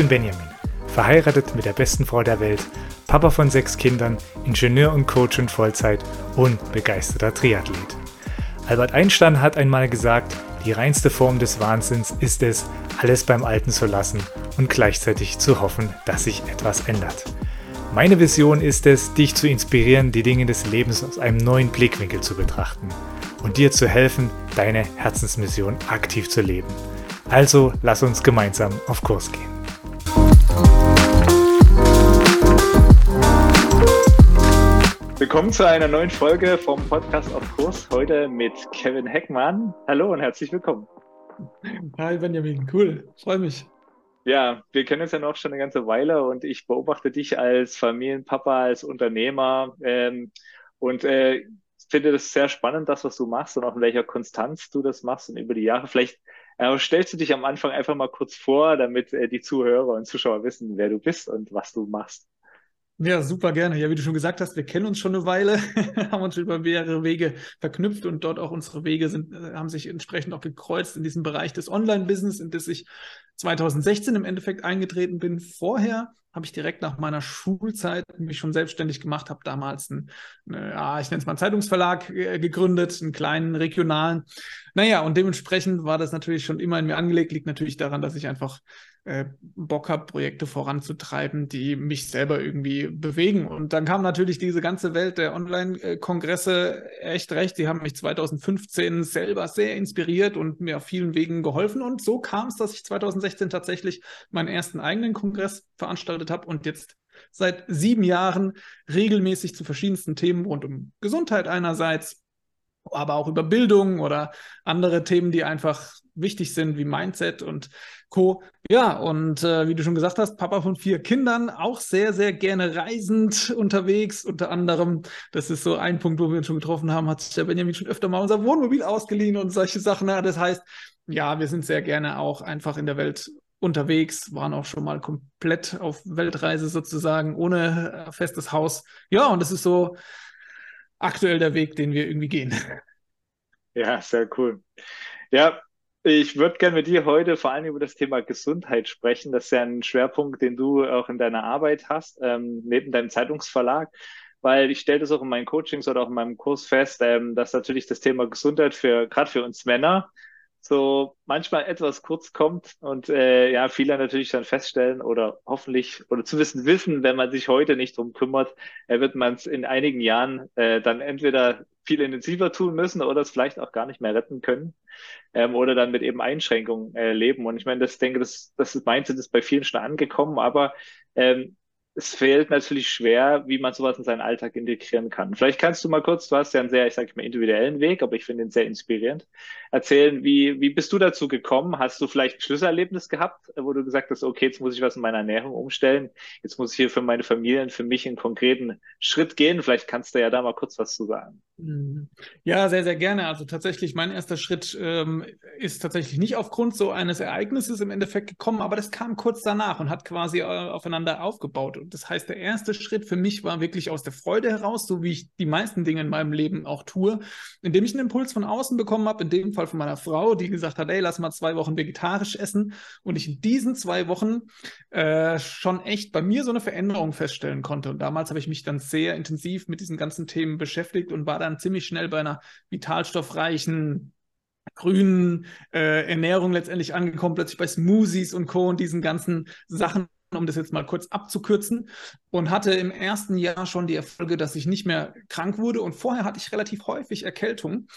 bin Benjamin, verheiratet mit der besten Frau der Welt, Papa von sechs Kindern, Ingenieur und Coach in Vollzeit und begeisterter Triathlet. Albert Einstein hat einmal gesagt, die reinste Form des Wahnsinns ist es, alles beim Alten zu lassen und gleichzeitig zu hoffen, dass sich etwas ändert. Meine Vision ist es, dich zu inspirieren, die Dinge des Lebens aus einem neuen Blickwinkel zu betrachten und dir zu helfen, deine Herzensmission aktiv zu leben. Also lass uns gemeinsam auf Kurs gehen. Willkommen zu einer neuen Folge vom Podcast auf Kurs. Heute mit Kevin Heckmann. Hallo und herzlich willkommen. Hi Benjamin, cool, freue mich. Ja, wir kennen uns ja noch schon eine ganze Weile und ich beobachte dich als Familienpapa, als Unternehmer ähm, und äh, finde das sehr spannend, das, was du machst und auch in welcher Konstanz du das machst und über die Jahre. Vielleicht äh, stellst du dich am Anfang einfach mal kurz vor, damit äh, die Zuhörer und Zuschauer wissen, wer du bist und was du machst. Ja, super gerne. Ja, wie du schon gesagt hast, wir kennen uns schon eine Weile, haben uns über mehrere Wege verknüpft und dort auch unsere Wege sind, äh, haben sich entsprechend auch gekreuzt in diesem Bereich des Online-Business, in das ich 2016 im Endeffekt eingetreten bin. Vorher habe ich direkt nach meiner Schulzeit mich schon selbstständig gemacht, habe damals einen, ja, ich nenne es mal einen Zeitungsverlag äh, gegründet, einen kleinen regionalen. Naja, und dementsprechend war das natürlich schon immer in mir angelegt, liegt natürlich daran, dass ich einfach äh, Bock habe, Projekte voranzutreiben, die mich selber irgendwie bewegen. Und dann kam natürlich diese ganze Welt der Online-Kongresse echt recht. Die haben mich 2015 selber sehr inspiriert und mir auf vielen Wegen geholfen. Und so kam es, dass ich 2016 tatsächlich meinen ersten eigenen Kongress veranstaltet habe und jetzt seit sieben Jahren regelmäßig zu verschiedensten Themen rund um Gesundheit einerseits, aber auch über Bildung oder andere Themen, die einfach wichtig sind, wie Mindset und Co. Ja, und äh, wie du schon gesagt hast, Papa von vier Kindern, auch sehr, sehr gerne reisend unterwegs. Unter anderem, das ist so ein Punkt, wo wir uns schon getroffen haben, hat sich der Benjamin schon öfter mal unser Wohnmobil ausgeliehen und solche Sachen. Das heißt, ja, wir sind sehr gerne auch einfach in der Welt unterwegs, waren auch schon mal komplett auf Weltreise sozusagen, ohne äh, festes Haus. Ja, und das ist so aktuell der Weg, den wir irgendwie gehen. Ja, sehr cool. Ja, ich würde gerne mit dir heute vor allem über das Thema Gesundheit sprechen. Das ist ja ein Schwerpunkt, den du auch in deiner Arbeit hast, ähm, neben deinem Zeitungsverlag. Weil ich stelle das auch in meinen Coachings oder auch in meinem Kurs fest, ähm, dass natürlich das Thema Gesundheit für gerade für uns Männer so manchmal etwas kurz kommt und äh, ja, viele natürlich dann feststellen oder hoffentlich oder zu wissen wissen, wenn man sich heute nicht drum kümmert, äh, wird man es in einigen Jahren äh, dann entweder viel intensiver tun müssen oder es vielleicht auch gar nicht mehr retten können ähm, oder dann mit eben Einschränkungen äh, leben. Und ich meine, das denke, das, das Mindset ist bei vielen schon angekommen, aber ähm, es fehlt natürlich schwer, wie man sowas in seinen Alltag integrieren kann. Vielleicht kannst du mal kurz, du hast ja einen sehr, ich sage mal, individuellen Weg, aber ich finde ihn sehr inspirierend, erzählen, wie, wie bist du dazu gekommen? Hast du vielleicht ein Schlüsselerlebnis gehabt, wo du gesagt hast, okay, jetzt muss ich was in meiner Ernährung umstellen, jetzt muss ich hier für meine Familie und für mich einen konkreten Schritt gehen. Vielleicht kannst du ja da mal kurz was zu sagen. Mhm. Ja, sehr, sehr gerne. Also tatsächlich, mein erster Schritt ähm, ist tatsächlich nicht aufgrund so eines Ereignisses im Endeffekt gekommen, aber das kam kurz danach und hat quasi äh, aufeinander aufgebaut. Und das heißt, der erste Schritt für mich war wirklich aus der Freude heraus, so wie ich die meisten Dinge in meinem Leben auch tue, indem ich einen Impuls von außen bekommen habe, in dem Fall von meiner Frau, die gesagt hat, ey, lass mal zwei Wochen vegetarisch essen. Und ich in diesen zwei Wochen äh, schon echt bei mir so eine Veränderung feststellen konnte. Und damals habe ich mich dann sehr intensiv mit diesen ganzen Themen beschäftigt und war dann ziemlich schnell bei einer vitalstoffreichen grünen äh, Ernährung letztendlich angekommen, plötzlich bei Smoothies und Co. und diesen ganzen Sachen um das jetzt mal kurz abzukürzen, und hatte im ersten Jahr schon die Erfolge, dass ich nicht mehr krank wurde. Und vorher hatte ich relativ häufig Erkältung,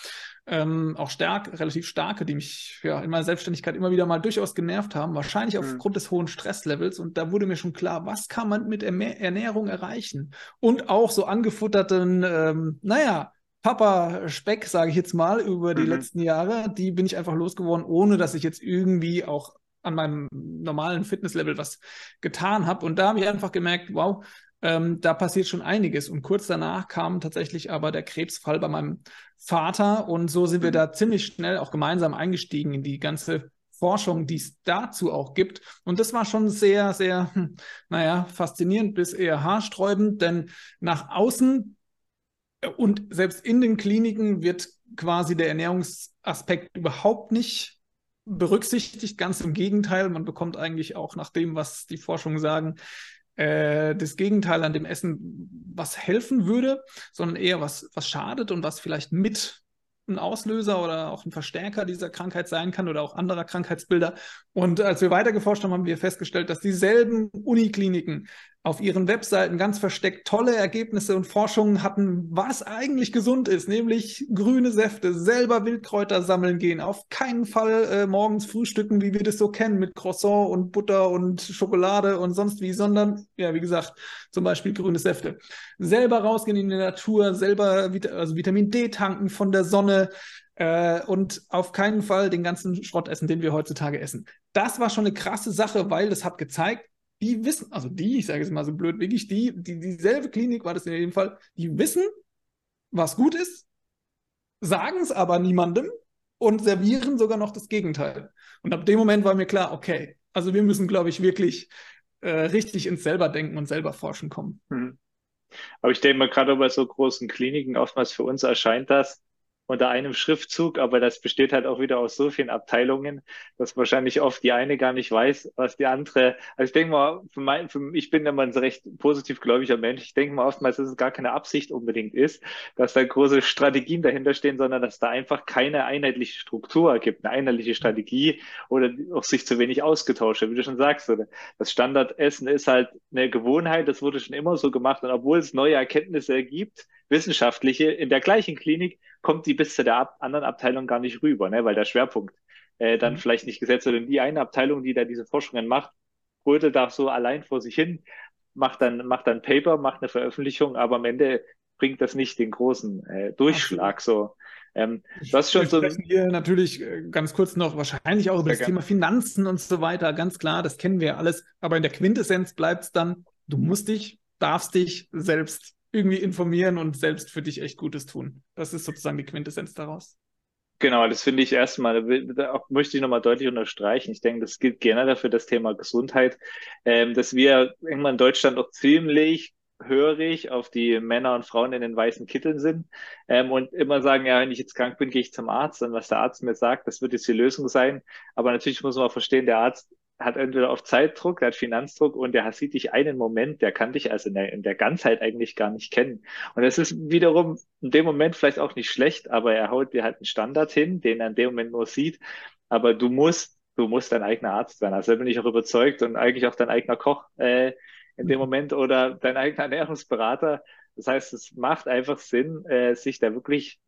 ähm, auch stark, relativ starke, die mich ja in meiner Selbstständigkeit immer wieder mal durchaus genervt haben, wahrscheinlich mhm. aufgrund des hohen Stresslevels. Und da wurde mir schon klar, was kann man mit Ernährung erreichen? Und auch so angefutterten, ähm, naja, Papa Speck, sage ich jetzt mal, über die mhm. letzten Jahre, die bin ich einfach losgeworden, ohne dass ich jetzt irgendwie auch an meinem normalen Fitnesslevel was getan habe. Und da habe ich einfach gemerkt, wow, ähm, da passiert schon einiges. Und kurz danach kam tatsächlich aber der Krebsfall bei meinem Vater. Und so sind wir mhm. da ziemlich schnell auch gemeinsam eingestiegen in die ganze Forschung, die es dazu auch gibt. Und das war schon sehr, sehr, hm, naja, faszinierend bis eher haarsträubend, denn nach außen äh, und selbst in den Kliniken wird quasi der Ernährungsaspekt überhaupt nicht berücksichtigt. Ganz im Gegenteil, man bekommt eigentlich auch nach dem, was die Forschungen sagen, äh, das Gegenteil an dem Essen, was helfen würde, sondern eher was, was schadet und was vielleicht mit ein Auslöser oder auch ein Verstärker dieser Krankheit sein kann oder auch anderer Krankheitsbilder. Und als wir weiter geforscht haben, haben wir festgestellt, dass dieselben Unikliniken auf ihren Webseiten ganz versteckt tolle Ergebnisse und Forschungen hatten, was eigentlich gesund ist, nämlich grüne Säfte, selber Wildkräuter sammeln gehen, auf keinen Fall äh, morgens frühstücken, wie wir das so kennen, mit Croissant und Butter und Schokolade und sonst wie, sondern, ja, wie gesagt, zum Beispiel grüne Säfte. Selber rausgehen in die Natur, selber also Vitamin D tanken von der Sonne, äh, und auf keinen Fall den ganzen Schrott essen, den wir heutzutage essen. Das war schon eine krasse Sache, weil das hat gezeigt, die wissen, also die, ich sage es mal so blöd, wirklich die, die, dieselbe Klinik war das in jedem Fall, die wissen, was gut ist, sagen es aber niemandem und servieren sogar noch das Gegenteil. Und ab dem Moment war mir klar, okay, also wir müssen, glaube ich, wirklich äh, richtig ins Selberdenken und selber forschen kommen. Mhm. Aber ich denke mal, gerade bei so großen Kliniken, oftmals für uns erscheint das, unter einem Schriftzug, aber das besteht halt auch wieder aus so vielen Abteilungen, dass wahrscheinlich oft die eine gar nicht weiß, was die andere. Also ich denke mal, für mein, für, ich bin immer ein recht positiv gläubiger Mensch. Ich denke mal oftmals, dass es gar keine Absicht unbedingt ist, dass da große Strategien dahinter stehen, sondern dass da einfach keine einheitliche Struktur gibt, eine einheitliche Strategie oder auch sich zu wenig ausgetauscht wird, wie du schon sagst. Oder das Standardessen ist halt eine Gewohnheit, das wurde schon immer so gemacht und obwohl es neue Erkenntnisse gibt, wissenschaftliche, in der gleichen Klinik kommt die bis zu der ab anderen Abteilung gar nicht rüber, ne? weil der Schwerpunkt äh, dann mhm. vielleicht nicht gesetzt wird. Und die eine Abteilung, die da diese Forschungen macht, brötelt da so allein vor sich hin, macht dann, macht dann Paper, macht eine Veröffentlichung, aber am Ende bringt das nicht den großen äh, Durchschlag. So. Ähm, das schon so. Hier natürlich äh, ganz kurz noch wahrscheinlich auch über das Thema Finanzen und so weiter. Ganz klar, das kennen wir alles. Aber in der Quintessenz bleibt es dann, du musst dich, darfst dich selbst irgendwie informieren und selbst für dich echt Gutes tun. Das ist sozusagen die Quintessenz daraus. Genau, das finde ich erstmal, da möchte ich nochmal deutlich unterstreichen. Ich denke, das gilt generell für das Thema Gesundheit, ähm, dass wir irgendwann in Deutschland auch ziemlich hörig auf die Männer und Frauen in den weißen Kitteln sind ähm, und immer sagen, ja, wenn ich jetzt krank bin, gehe ich zum Arzt und was der Arzt mir sagt, das wird jetzt die Lösung sein. Aber natürlich muss man auch verstehen, der Arzt hat entweder auf Zeitdruck, der hat Finanzdruck und der sieht dich einen Moment, der kann dich also in der, in der Ganzheit eigentlich gar nicht kennen. Und es ist wiederum in dem Moment vielleicht auch nicht schlecht, aber er haut dir halt einen Standard hin, den er in dem Moment nur sieht. Aber du musst, du musst dein eigener Arzt sein. Also da bin ich auch überzeugt und eigentlich auch dein eigener Koch äh, in dem Moment oder dein eigener Ernährungsberater. Das heißt, es macht einfach Sinn, äh, sich da wirklich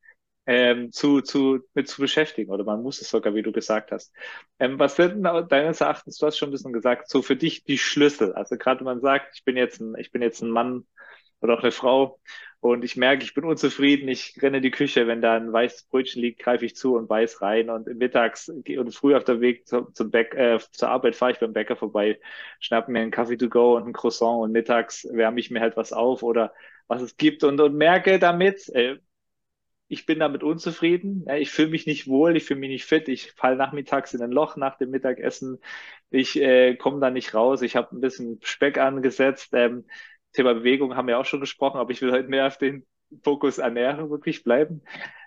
ähm, zu, zu, mit zu beschäftigen oder man muss es sogar, wie du gesagt hast. Ähm, was sind deines Erachtens, du hast schon ein bisschen gesagt, so für dich die Schlüssel? Also gerade wenn man sagt, ich bin jetzt ein, ich bin jetzt ein Mann oder auch eine Frau und ich merke, ich bin unzufrieden, ich renne in die Küche, wenn da ein weißes Brötchen liegt, greife ich zu und beiß rein und mittags und früh auf der Weg zum, zum Bäck, äh, zur Arbeit fahre ich beim Bäcker vorbei, schnappe mir einen Kaffee to go und ein Croissant und mittags wärme ich mir halt was auf oder was es gibt und, und merke damit, äh, ich bin damit unzufrieden. Ich fühle mich nicht wohl, ich fühle mich nicht fit. Ich falle nachmittags in ein Loch nach dem Mittagessen. Ich äh, komme da nicht raus. Ich habe ein bisschen Speck angesetzt. Ähm, Thema Bewegung haben wir auch schon gesprochen, aber ich will heute mehr auf den Fokus Ernährung wirklich bleiben.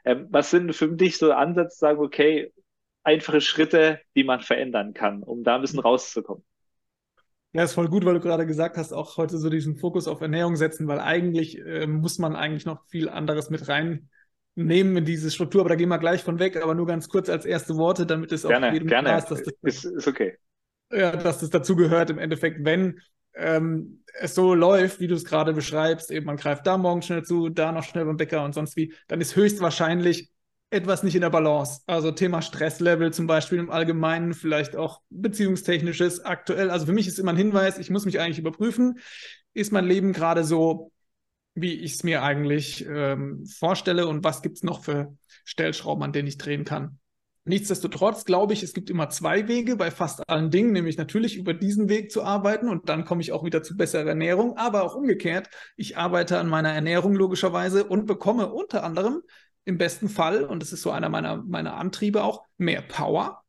Ähm, was sind für dich so Ansätze, sagen, okay, einfache Schritte, die man verändern kann, um da ein bisschen rauszukommen? Ja, ist voll gut, weil du gerade gesagt hast, auch heute so diesen Fokus auf Ernährung setzen, weil eigentlich äh, muss man eigentlich noch viel anderes mit rein nehmen in diese Struktur, aber da gehen wir gleich von weg, aber nur ganz kurz als erste Worte, damit es gerne, auch jedem gerne. klar ist, dass das, ist, ist okay. Ja, dass das dazu gehört im Endeffekt, wenn ähm, es so läuft, wie du es gerade beschreibst, eben man greift da morgen schnell zu, da noch schnell beim Bäcker und sonst wie, dann ist höchstwahrscheinlich etwas nicht in der Balance. Also Thema Stresslevel zum Beispiel im Allgemeinen, vielleicht auch beziehungstechnisches aktuell. Also für mich ist immer ein Hinweis, ich muss mich eigentlich überprüfen, ist mein Leben gerade so wie ich es mir eigentlich ähm, vorstelle und was gibt es noch für Stellschrauben, an denen ich drehen kann. Nichtsdestotrotz glaube ich, es gibt immer zwei Wege bei fast allen Dingen, nämlich natürlich über diesen Weg zu arbeiten und dann komme ich auch wieder zu besserer Ernährung, aber auch umgekehrt, ich arbeite an meiner Ernährung logischerweise und bekomme unter anderem im besten Fall, und das ist so einer meiner, meiner Antriebe auch, mehr Power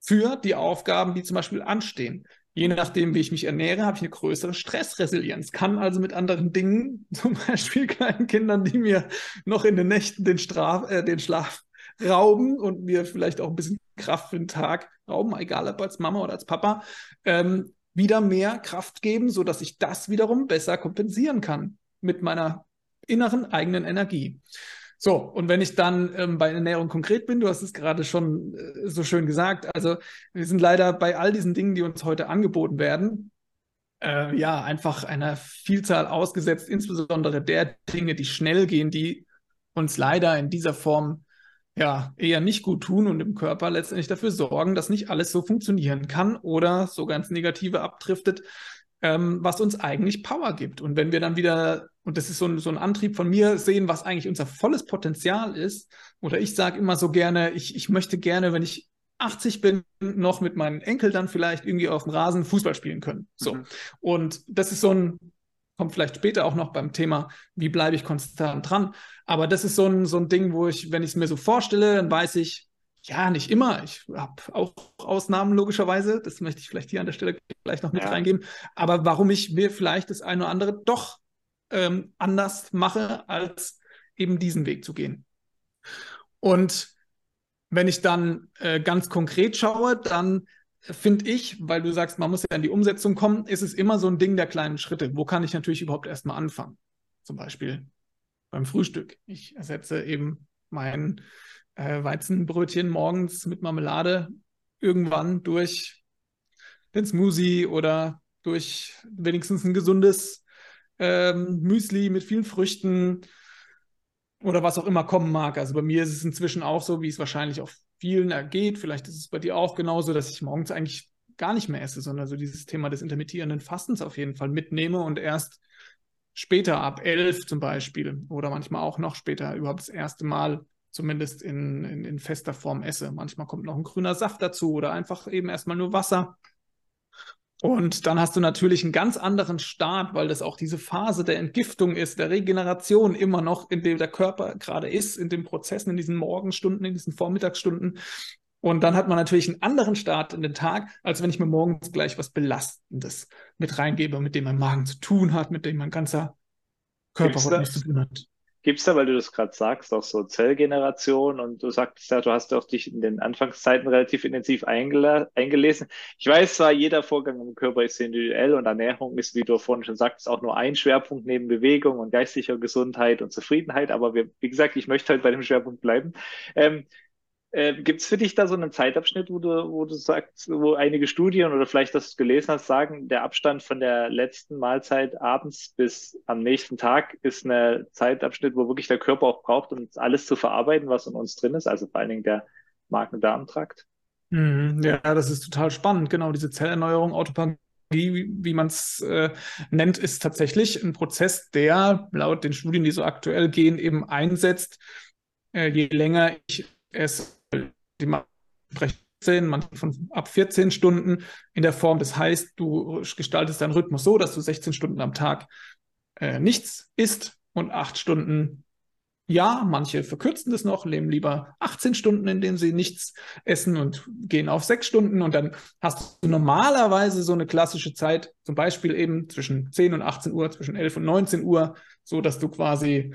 für die Aufgaben, die zum Beispiel anstehen. Je nachdem, wie ich mich ernähre, habe ich eine größere Stressresilienz. Kann also mit anderen Dingen, zum Beispiel kleinen Kindern, die mir noch in den Nächten den, Straf, äh, den Schlaf rauben und mir vielleicht auch ein bisschen Kraft für den Tag rauben, egal ob als Mama oder als Papa, ähm, wieder mehr Kraft geben, sodass ich das wiederum besser kompensieren kann mit meiner inneren eigenen Energie. So, und wenn ich dann ähm, bei Ernährung konkret bin, du hast es gerade schon äh, so schön gesagt, also wir sind leider bei all diesen Dingen, die uns heute angeboten werden, äh, ja, einfach einer Vielzahl ausgesetzt, insbesondere der Dinge, die schnell gehen, die uns leider in dieser Form ja eher nicht gut tun und im Körper letztendlich dafür sorgen, dass nicht alles so funktionieren kann oder so ganz Negative abdriftet, ähm, was uns eigentlich Power gibt. Und wenn wir dann wieder, und das ist so ein, so ein Antrieb von mir, sehen, was eigentlich unser volles Potenzial ist, oder ich sage immer so gerne, ich, ich möchte gerne, wenn ich 80 bin, noch mit meinen Enkeln dann vielleicht irgendwie auf dem Rasen Fußball spielen können. So. Mhm. Und das ist so ein, kommt vielleicht später auch noch beim Thema, wie bleibe ich konstant dran. Aber das ist so ein, so ein Ding, wo ich, wenn ich es mir so vorstelle, dann weiß ich, ja, nicht immer. Ich habe auch Ausnahmen logischerweise. Das möchte ich vielleicht hier an der Stelle gleich noch mit ja. reingeben. Aber warum ich mir vielleicht das eine oder andere doch ähm, anders mache, als eben diesen Weg zu gehen. Und wenn ich dann äh, ganz konkret schaue, dann finde ich, weil du sagst, man muss ja in die Umsetzung kommen, ist es immer so ein Ding der kleinen Schritte. Wo kann ich natürlich überhaupt erstmal anfangen? Zum Beispiel beim Frühstück. Ich ersetze eben mein äh, Weizenbrötchen morgens mit Marmelade irgendwann durch den Smoothie oder durch wenigstens ein gesundes ähm, Müsli mit vielen Früchten oder was auch immer kommen mag. Also bei mir ist es inzwischen auch so, wie es wahrscheinlich auch vielen ergeht. Vielleicht ist es bei dir auch genauso, dass ich morgens eigentlich gar nicht mehr esse, sondern so dieses Thema des intermittierenden Fastens auf jeden Fall mitnehme und erst später ab elf zum Beispiel oder manchmal auch noch später überhaupt das erste Mal zumindest in, in, in fester Form esse. Manchmal kommt noch ein grüner Saft dazu oder einfach eben erstmal nur Wasser. Und dann hast du natürlich einen ganz anderen Start, weil das auch diese Phase der Entgiftung ist, der Regeneration immer noch, in dem der Körper gerade ist, in den Prozessen, in diesen Morgenstunden, in diesen Vormittagsstunden. Und dann hat man natürlich einen anderen Start in den Tag, als wenn ich mir morgens gleich was Belastendes mit reingebe, mit dem mein Magen zu tun hat, mit dem mein ganzer Körper zu tun hat. Gibt es da, weil du das gerade sagst, auch so Zellgeneration und du sagtest ja, du hast auch dich in den Anfangszeiten relativ intensiv eingelesen. Ich weiß zwar, jeder Vorgang im Körper ist individuell und Ernährung ist, wie du vorhin schon sagtest, auch nur ein Schwerpunkt neben Bewegung und geistiger Gesundheit und Zufriedenheit, aber wir, wie gesagt, ich möchte halt bei dem Schwerpunkt bleiben. Ähm, äh, Gibt es für dich da so einen Zeitabschnitt, wo du, wo du sagst, wo einige Studien oder vielleicht, dass du es gelesen hast, sagen, der Abstand von der letzten Mahlzeit abends bis am nächsten Tag ist ein Zeitabschnitt, wo wirklich der Körper auch braucht, um alles zu verarbeiten, was in uns drin ist, also vor allen Dingen der Magen-Darm-Trakt? Mhm, ja, das ist total spannend. Genau, diese Zellerneuerung, Autophagie, wie, wie man es äh, nennt, ist tatsächlich ein Prozess, der laut den Studien, die so aktuell gehen, eben einsetzt, äh, je länger ich es die sprechen manche von ab 14 Stunden in der Form. Das heißt, du gestaltest deinen Rhythmus so, dass du 16 Stunden am Tag äh, nichts isst und 8 Stunden ja, manche verkürzen das noch, leben lieber 18 Stunden, in denen sie nichts essen und gehen auf 6 Stunden. Und dann hast du normalerweise so eine klassische Zeit, zum Beispiel eben zwischen 10 und 18 Uhr, zwischen 11 und 19 Uhr, so dass du quasi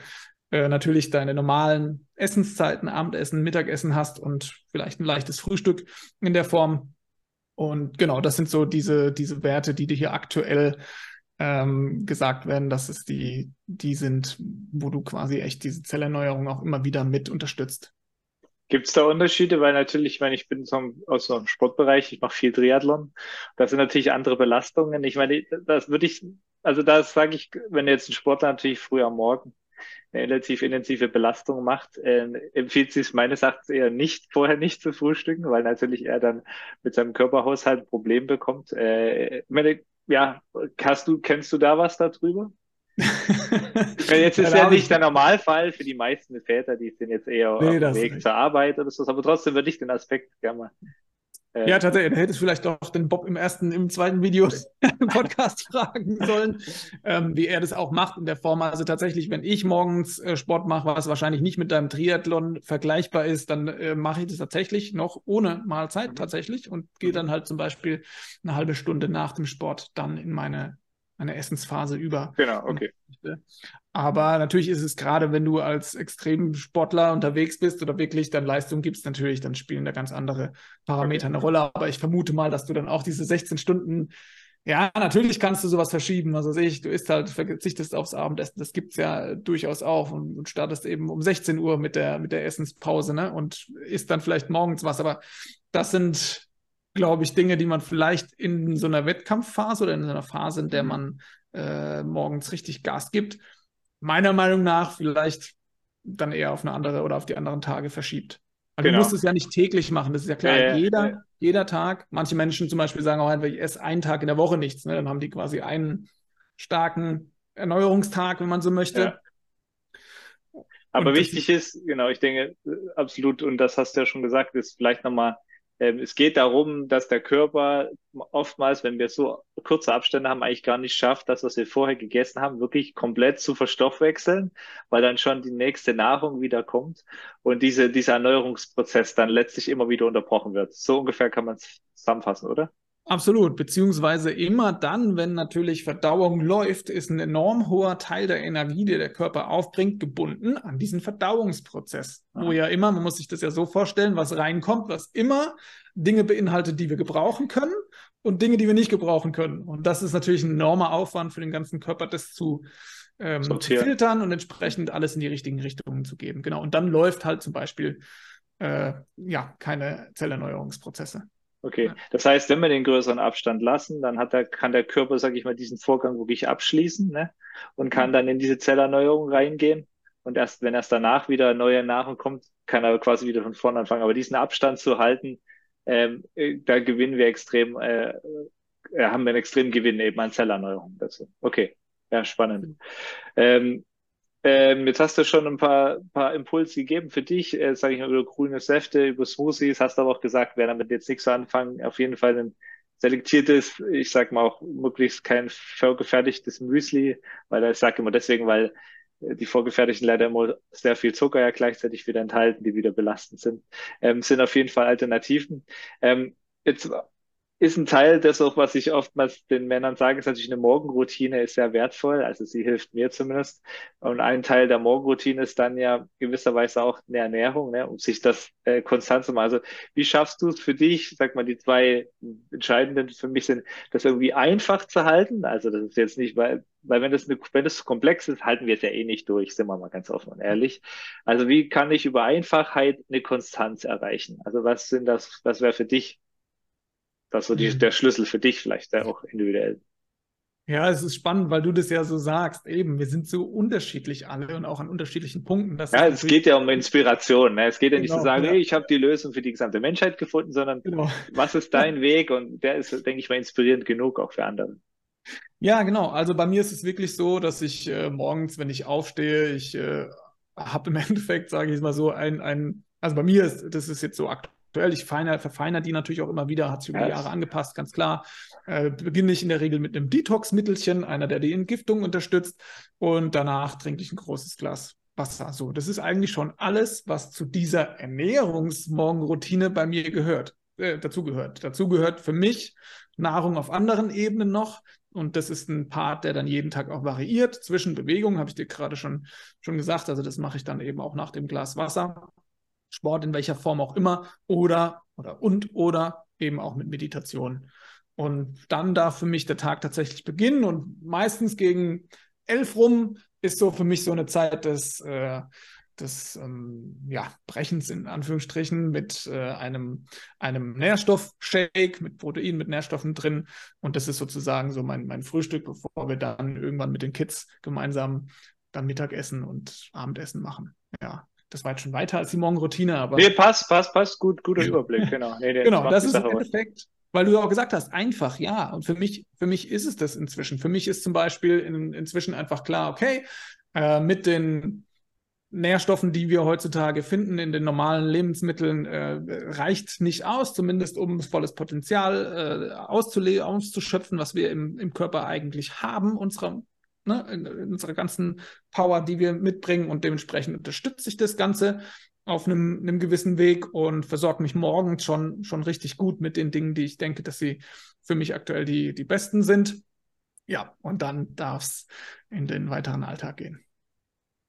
äh, natürlich deine normalen Essenszeiten, Abendessen, Mittagessen hast und vielleicht ein leichtes Frühstück in der Form. Und genau, das sind so diese, diese Werte, die dir hier aktuell ähm, gesagt werden, dass es die, die sind, wo du quasi echt diese Zellerneuerung auch immer wieder mit unterstützt. Gibt es da Unterschiede? Weil natürlich, wenn ich bin so aus so einem Sportbereich, ich mache viel Triathlon, das sind natürlich andere Belastungen. Ich meine, das würde ich, also da sage ich, wenn jetzt ein Sportler natürlich früh am Morgen eine relativ intensive Belastung macht, äh, empfiehlt sich meines Erachtens eher nicht, vorher nicht zu frühstücken, weil natürlich er dann mit seinem Körperhaushalt ein Problem bekommt. Äh, meine, ja, hast du, kennst du da was darüber? jetzt ist ja, nicht der Normalfall für die meisten Väter, die sind jetzt eher nee, auf dem Weg zur Arbeit oder so, aber trotzdem würde ich den Aspekt gerne mal äh, ja, tatsächlich. Hättest vielleicht auch den Bob im ersten, im zweiten Video Podcast fragen sollen, ähm, wie er das auch macht in der Form. Also tatsächlich, wenn ich morgens äh, Sport mache, was wahrscheinlich nicht mit deinem Triathlon vergleichbar ist, dann äh, mache ich das tatsächlich noch ohne Mahlzeit mhm. tatsächlich und gehe mhm. dann halt zum Beispiel eine halbe Stunde nach dem Sport dann in meine eine Essensphase über. Genau, okay. Aber natürlich ist es gerade, wenn du als Extremsportler unterwegs bist oder wirklich dann Leistung gibst, natürlich, dann spielen da ganz andere Parameter eine Rolle. Aber ich vermute mal, dass du dann auch diese 16 Stunden ja, natürlich kannst du sowas verschieben. Also ich, du isst halt, verzichtest aufs Abendessen. Das gibt's ja durchaus auch und, und startest eben um 16 Uhr mit der, mit der Essenspause, ne? Und isst dann vielleicht morgens was. Aber das sind, glaube ich, Dinge, die man vielleicht in so einer Wettkampfphase oder in so einer Phase, in der mhm. man äh, morgens richtig Gas gibt, meiner Meinung nach vielleicht dann eher auf eine andere oder auf die anderen Tage verschiebt. Also genau. du musst es ja nicht täglich machen, das ist ja klar. Äh, jeder, äh. jeder Tag, manche Menschen zum Beispiel sagen auch einfach, ich esse einen Tag in der Woche nichts. Ne? Dann haben die quasi einen starken Erneuerungstag, wenn man so möchte. Ja. Aber wichtig ist, genau, ich denke, absolut, und das hast du ja schon gesagt, ist vielleicht nochmal es geht darum, dass der Körper oftmals, wenn wir so kurze Abstände haben, eigentlich gar nicht schafft, das, was wir vorher gegessen haben, wirklich komplett zu verstoffwechseln, weil dann schon die nächste Nahrung wieder kommt und diese, dieser Erneuerungsprozess dann letztlich immer wieder unterbrochen wird. So ungefähr kann man es zusammenfassen, oder? Absolut, beziehungsweise immer dann, wenn natürlich Verdauung läuft, ist ein enorm hoher Teil der Energie, die der Körper aufbringt, gebunden an diesen Verdauungsprozess. Wo ja immer, man muss sich das ja so vorstellen, was reinkommt, was immer Dinge beinhaltet, die wir gebrauchen können und Dinge, die wir nicht gebrauchen können. Und das ist natürlich ein enormer Aufwand für den ganzen Körper, das zu, ähm, filtern und entsprechend alles in die richtigen Richtungen zu geben. Genau. Und dann läuft halt zum Beispiel äh, ja keine Zellerneuerungsprozesse. Okay, das heißt, wenn wir den größeren Abstand lassen, dann hat der, kann der Körper, sage ich mal, diesen Vorgang wirklich abschließen ne? und kann mhm. dann in diese Zellerneuerung reingehen. Und erst wenn erst danach wieder neue Nahrung kommt, kann er quasi wieder von vorne anfangen. Aber diesen Abstand zu halten, ähm, äh, da gewinnen wir extrem, äh, äh, haben wir einen extremen Gewinn eben an Zellerneuerung dazu. Okay, ja, spannend. Mhm. Ähm, ähm, jetzt hast du schon ein paar, paar Impulse gegeben für dich, äh, sage ich mal, über grüne Säfte, über Smoothies, hast aber auch gesagt, wer damit jetzt nichts so anfangen, auf jeden Fall ein selektiertes, ich sag mal auch möglichst kein vorgefertigtes Müsli, weil ich sage immer deswegen, weil äh, die vorgefertigten leider immer sehr viel Zucker ja gleichzeitig wieder enthalten, die wieder belastend sind, ähm, sind auf jeden Fall Alternativen. Ähm, jetzt ist ein Teil des auch, was ich oftmals den Männern sage, ist natürlich eine Morgenroutine ist sehr wertvoll. Also sie hilft mir zumindest. Und ein Teil der Morgenroutine ist dann ja gewisserweise auch eine Ernährung, ne, um sich das äh, konstant zu machen. Also wie schaffst du es für dich, sag mal, die zwei entscheidenden für mich sind, das irgendwie einfach zu halten? Also das ist jetzt nicht, weil, weil wenn das, eine, wenn das komplex ist, halten wir es ja eh nicht durch, sind wir mal ganz offen und ehrlich. Also wie kann ich über Einfachheit eine Konstanz erreichen? Also was sind das, was wäre für dich das ist so die, mhm. der Schlüssel für dich vielleicht der auch individuell. Ja, es ist spannend, weil du das ja so sagst. Eben, wir sind so unterschiedlich alle und auch an unterschiedlichen Punkten. ja, es geht ja um Inspiration. Ne? Es geht ja nicht genau, zu sagen, ja. hey, ich habe die Lösung für die gesamte Menschheit gefunden, sondern genau. was ist dein Weg? Und der ist, denke ich mal, inspirierend genug auch für andere. Ja, genau. Also bei mir ist es wirklich so, dass ich äh, morgens, wenn ich aufstehe, ich äh, habe im Endeffekt, sage ich mal so, ein, ein, also bei mir ist, das ist jetzt so aktuell aktuell. Ich feiner, die natürlich auch immer wieder, hat sich über die Jahre angepasst, ganz klar. Äh, beginne ich in der Regel mit einem Detox-Mittelchen, einer, der die Entgiftung unterstützt. Und danach trinke ich ein großes Glas Wasser. So, das ist eigentlich schon alles, was zu dieser Ernährungsmorgenroutine bei mir gehört. Äh, dazu gehört. Dazu gehört für mich Nahrung auf anderen Ebenen noch. Und das ist ein Part, der dann jeden Tag auch variiert. Zwischen Bewegungen, habe ich dir gerade schon, schon gesagt. Also das mache ich dann eben auch nach dem Glas Wasser. Sport in welcher Form auch immer oder oder und oder eben auch mit Meditation. Und dann darf für mich der Tag tatsächlich beginnen und meistens gegen elf rum ist so für mich so eine Zeit des, äh, des ähm, ja, Brechens in Anführungsstrichen mit äh, einem, einem Nährstoffshake mit Protein, mit Nährstoffen drin. Und das ist sozusagen so mein, mein Frühstück, bevor wir dann irgendwann mit den Kids gemeinsam dann Mittagessen und Abendessen machen. Ja, das war jetzt schon weiter als die Morgenroutine, aber. Nee, passt, passt, passt, gut, guter Überblick, genau. Nee, nee, genau, das, das ist im Endeffekt, weil du ja auch gesagt hast, einfach, ja. Und für mich, für mich ist es das inzwischen. Für mich ist zum Beispiel in, inzwischen einfach klar, okay, äh, mit den Nährstoffen, die wir heutzutage finden in den normalen Lebensmitteln, äh, reicht nicht aus, zumindest um volles Potenzial äh, auszuschöpfen, was wir im, im Körper eigentlich haben, unserer ne, in, in unserer ganzen Power, die wir mitbringen und dementsprechend unterstütze ich das Ganze auf einem, einem gewissen Weg und versorge mich morgens schon, schon richtig gut mit den Dingen, die ich denke, dass sie für mich aktuell die, die besten sind. Ja, und dann darf es in den weiteren Alltag gehen.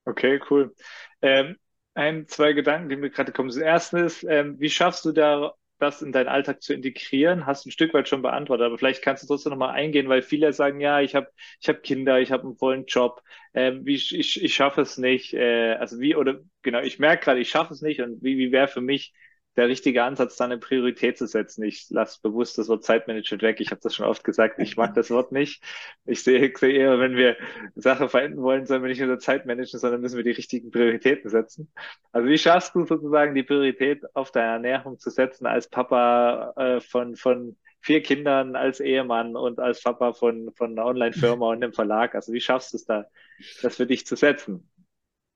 Okay, cool. Ähm, ein, zwei Gedanken, die mir gerade kommen. Das erste ist, ähm, wie schaffst du da das in deinen Alltag zu integrieren? Hast du ein Stück weit schon beantwortet, aber vielleicht kannst du trotzdem nochmal eingehen, weil viele sagen, ja, ich habe ich hab Kinder, ich habe einen vollen Job, ähm, wie, ich, ich schaffe es nicht. Äh, also wie, oder genau, ich merke gerade, ich schaffe es nicht und wie, wie wäre für mich der richtige Ansatz, dann eine Priorität zu setzen. Ich lasse bewusst das Wort Zeitmanagement weg. Ich habe das schon oft gesagt, ich mag das Wort nicht. Ich sehe, sehe eher, wenn wir Sache verändern wollen, sollen wir nicht nur Zeit managen, sondern müssen wir die richtigen Prioritäten setzen. Also wie schaffst du sozusagen die Priorität auf deine Ernährung zu setzen als Papa äh, von, von vier Kindern, als Ehemann und als Papa von, von einer Online-Firma und einem Verlag? Also wie schaffst du es da, das für dich zu setzen?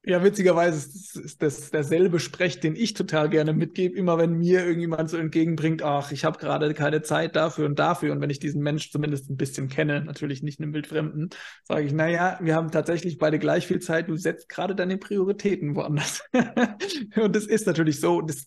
Ja, witzigerweise ist, das derselbe Sprech, den ich total gerne mitgebe, immer wenn mir irgendjemand so entgegenbringt, ach, ich habe gerade keine Zeit dafür und dafür. Und wenn ich diesen Mensch zumindest ein bisschen kenne, natürlich nicht einen Wildfremden, sage ich, naja, wir haben tatsächlich beide gleich viel Zeit, du setzt gerade deine Prioritäten woanders. und das ist natürlich so. Das,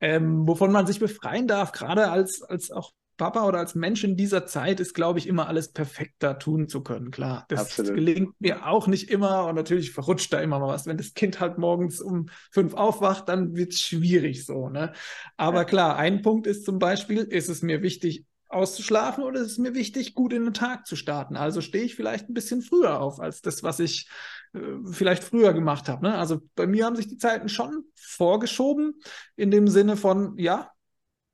ähm, wovon man sich befreien darf, gerade als, als auch Papa oder als Mensch in dieser Zeit ist, glaube ich, immer alles perfekter tun zu können. Klar, das Absolut. gelingt mir auch nicht immer und natürlich verrutscht da immer mal was. Wenn das Kind halt morgens um fünf aufwacht, dann wird es schwierig so. Ne? Aber ja. klar, ein Punkt ist zum Beispiel, ist es mir wichtig, auszuschlafen oder ist es mir wichtig, gut in den Tag zu starten? Also stehe ich vielleicht ein bisschen früher auf als das, was ich äh, vielleicht früher gemacht habe. Ne? Also bei mir haben sich die Zeiten schon vorgeschoben in dem Sinne von, ja,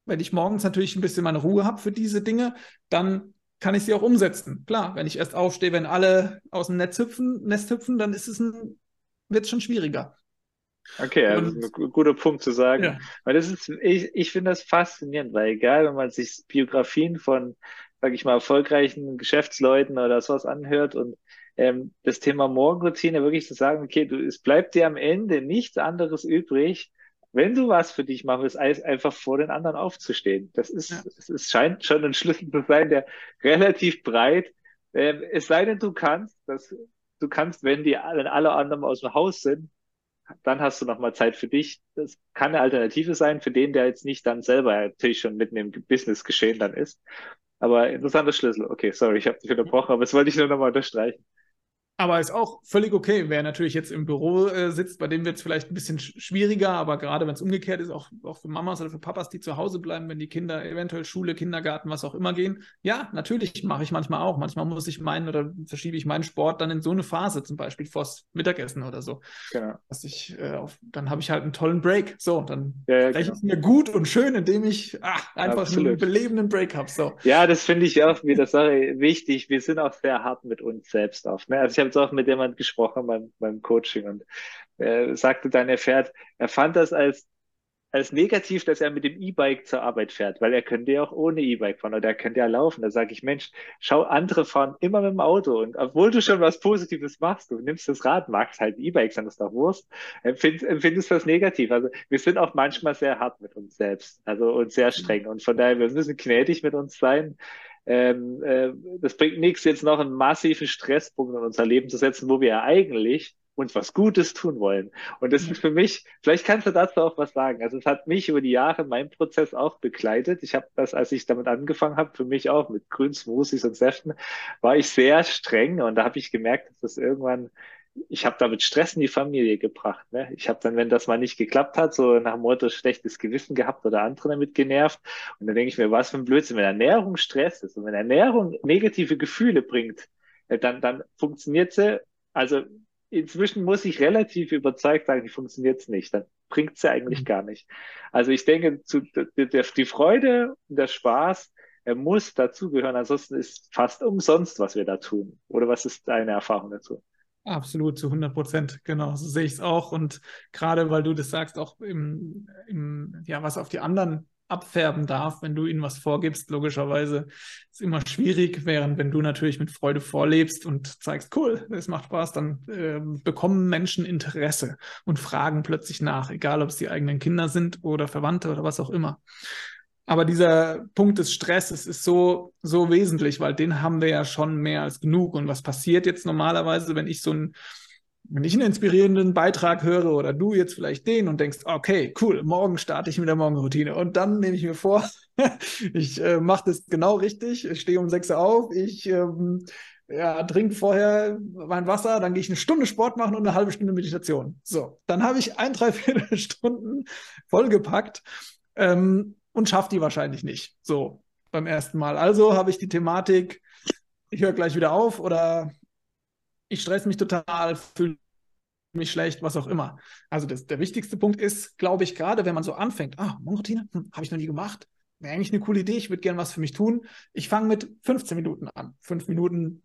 wenn ich morgens natürlich ein bisschen meine Ruhe habe für diese Dinge, dann kann ich sie auch umsetzen. Klar, wenn ich erst aufstehe, wenn alle aus dem Netz hüpfen, Nest hüpfen, dann ist es ein, wird es schon schwieriger. Okay, also und, ein guter Punkt zu sagen. Ja. Weil das ist, ich, ich finde das faszinierend, weil egal, wenn man sich Biografien von, sag ich mal, erfolgreichen Geschäftsleuten oder sowas anhört und ähm, das Thema Morgenroutine wirklich zu sagen, okay, du, es bleibt dir am Ende nichts anderes übrig, wenn du was für dich machen willst, einfach vor den anderen aufzustehen. Das ist, ja. es scheint schon ein Schlüssel zu sein, der relativ breit, äh, es sei denn, du kannst, dass du kannst, wenn die, wenn alle anderen aus dem Haus sind, dann hast du nochmal Zeit für dich. Das kann eine Alternative sein für den, der jetzt nicht dann selber natürlich schon mitten im Business geschehen dann ist. Aber interessanter Schlüssel. Okay, sorry, ich habe dich unterbrochen, aber das wollte ich nur nochmal unterstreichen. Aber ist auch völlig okay. Wer natürlich jetzt im Büro äh, sitzt, bei dem wird es vielleicht ein bisschen schwieriger, aber gerade wenn es umgekehrt ist, auch, auch für Mamas oder für Papas, die zu Hause bleiben, wenn die Kinder eventuell Schule, Kindergarten, was auch immer gehen. Ja, natürlich mache ich manchmal auch. Manchmal muss ich meinen oder verschiebe ich meinen Sport dann in so eine Phase, zum Beispiel vors Mittagessen oder so. Genau. Dass ich, äh, auf, dann habe ich halt einen tollen Break. So, dann ja, ja, genau. ich mir gut und schön, indem ich ach, einfach Absolut. einen belebenden Break habe. So. Ja, das finde ich auch wieder Sache wichtig. Wir sind auch sehr hart mit uns selbst oft. Ne? Also ich habe jetzt auch mit jemand gesprochen beim, beim Coaching. Und er sagte dann, er fährt, er fand das als, als negativ, dass er mit dem E-Bike zur Arbeit fährt, weil er könnte ja auch ohne E-Bike fahren oder er könnte ja laufen. Da sage ich, Mensch, schau, andere fahren immer mit dem Auto. Und obwohl du schon was Positives machst, du nimmst das Rad, magst halt E-Bikes, dann ist doch Wurst, empfind, empfindest du das negativ. Also wir sind auch manchmal sehr hart mit uns selbst, also und sehr streng. Und von daher, wir müssen gnädig mit uns sein ähm, äh, das bringt nichts, jetzt noch einen massiven Stresspunkt in unser Leben zu setzen, wo wir ja eigentlich uns was Gutes tun wollen. Und das ist für mich, vielleicht kannst du dazu auch was sagen. Also es hat mich über die Jahre meinen Prozess auch begleitet. Ich habe das, als ich damit angefangen habe, für mich auch mit Grün, Smoothies und Säften, war ich sehr streng und da habe ich gemerkt, dass das irgendwann ich habe damit Stress in die Familie gebracht. Ne? Ich habe dann, wenn das mal nicht geklappt hat, so nach dem Motto schlechtes Gewissen gehabt oder andere damit genervt. Und dann denke ich mir, was für ein Blödsinn, wenn Ernährung Stress ist und wenn Ernährung negative Gefühle bringt, äh, dann, dann funktioniert sie. Also inzwischen muss ich relativ überzeugt sagen, die funktioniert es nicht. Dann bringt sie eigentlich mhm. gar nicht. Also ich denke, zu, der, die Freude und der Spaß, er muss dazugehören. Ansonsten ist fast umsonst, was wir da tun. Oder was ist deine Erfahrung dazu? Absolut, zu 100 Prozent, genau, so sehe ich es auch. Und gerade weil du das sagst, auch im, im, ja, was auf die anderen abfärben darf, wenn du ihnen was vorgibst, logischerweise ist immer schwierig, während wenn du natürlich mit Freude vorlebst und zeigst, cool, es macht Spaß, dann äh, bekommen Menschen Interesse und fragen plötzlich nach, egal ob es die eigenen Kinder sind oder Verwandte oder was auch immer. Aber dieser Punkt des Stresses ist so, so wesentlich, weil den haben wir ja schon mehr als genug. Und was passiert jetzt normalerweise, wenn ich so ein, wenn ich einen inspirierenden Beitrag höre oder du jetzt vielleicht den und denkst, okay, cool, morgen starte ich mit der Morgenroutine und dann nehme ich mir vor, ich äh, mache das genau richtig, ich stehe um sechs Uhr auf, ich ähm, ja, trinke vorher mein Wasser, dann gehe ich eine Stunde Sport machen und eine halbe Stunde Meditation. So, dann habe ich ein, drei, vier Stunden vollgepackt ähm, und schaffe die wahrscheinlich nicht. So, beim ersten Mal. Also habe ich die Thematik, ich höre gleich wieder auf oder ich stress mich total, fühle mich schlecht, was auch immer. Also das, der wichtigste Punkt ist, glaube ich, gerade wenn man so anfängt, ah, Morgenroutine, hm, habe ich noch nie gemacht, wäre eigentlich eine coole Idee, ich würde gerne was für mich tun. Ich fange mit 15 Minuten an. Fünf Minuten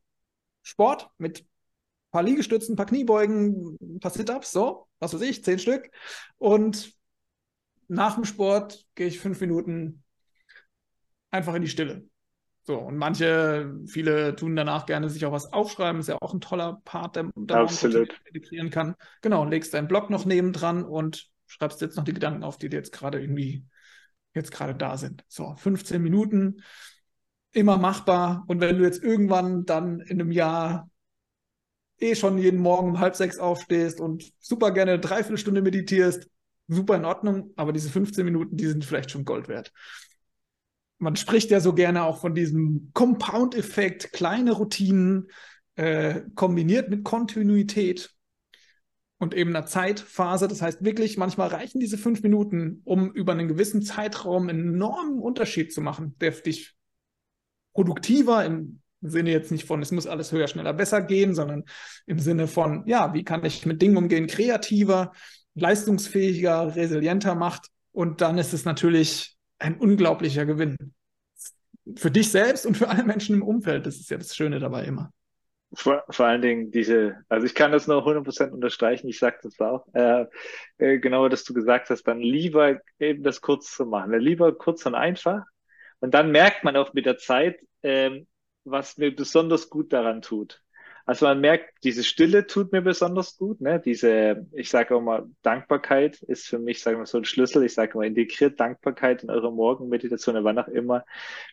Sport mit ein paar Liegestützen, ein paar Kniebeugen, ein paar Sit-Ups, so, was weiß ich, zehn Stück. Und nach dem Sport gehe ich fünf Minuten einfach in die Stille. So, und manche, viele tun danach gerne sich auch was aufschreiben, ist ja auch ein toller Part, der, der Absolut. integrieren kann. Genau, legst deinen Blog noch nebendran und schreibst jetzt noch die Gedanken auf, die dir jetzt gerade irgendwie jetzt gerade da sind. So, 15 Minuten, immer machbar. Und wenn du jetzt irgendwann dann in einem Jahr eh schon jeden Morgen um halb sechs aufstehst und super gerne eine Dreiviertelstunde meditierst, super in Ordnung, aber diese 15 Minuten, die sind vielleicht schon Gold wert man spricht ja so gerne auch von diesem Compound-Effekt, kleine Routinen äh, kombiniert mit Kontinuität und eben einer Zeitphase. Das heißt wirklich, manchmal reichen diese fünf Minuten, um über einen gewissen Zeitraum einen enormen Unterschied zu machen, der dich produktiver im Sinne jetzt nicht von, es muss alles höher, schneller, besser gehen, sondern im Sinne von, ja, wie kann ich mit Dingen umgehen, kreativer, leistungsfähiger, resilienter macht. Und dann ist es natürlich ein unglaublicher Gewinn. Für dich selbst und für alle Menschen im Umfeld. Das ist ja das Schöne dabei immer. Vor, vor allen Dingen diese, also ich kann das nur 100% unterstreichen, ich sage das auch, äh, äh, genau, dass du gesagt hast, dann lieber eben das kurz zu machen, lieber kurz und einfach. Und dann merkt man auch mit der Zeit, ähm, was mir besonders gut daran tut. Also man merkt, diese Stille tut mir besonders gut. Ne? Diese, ich sage auch mal, Dankbarkeit ist für mich, sagen wir so, ein Schlüssel. Ich sage mal, integriert Dankbarkeit in eure Morgenmeditation, wann auch immer.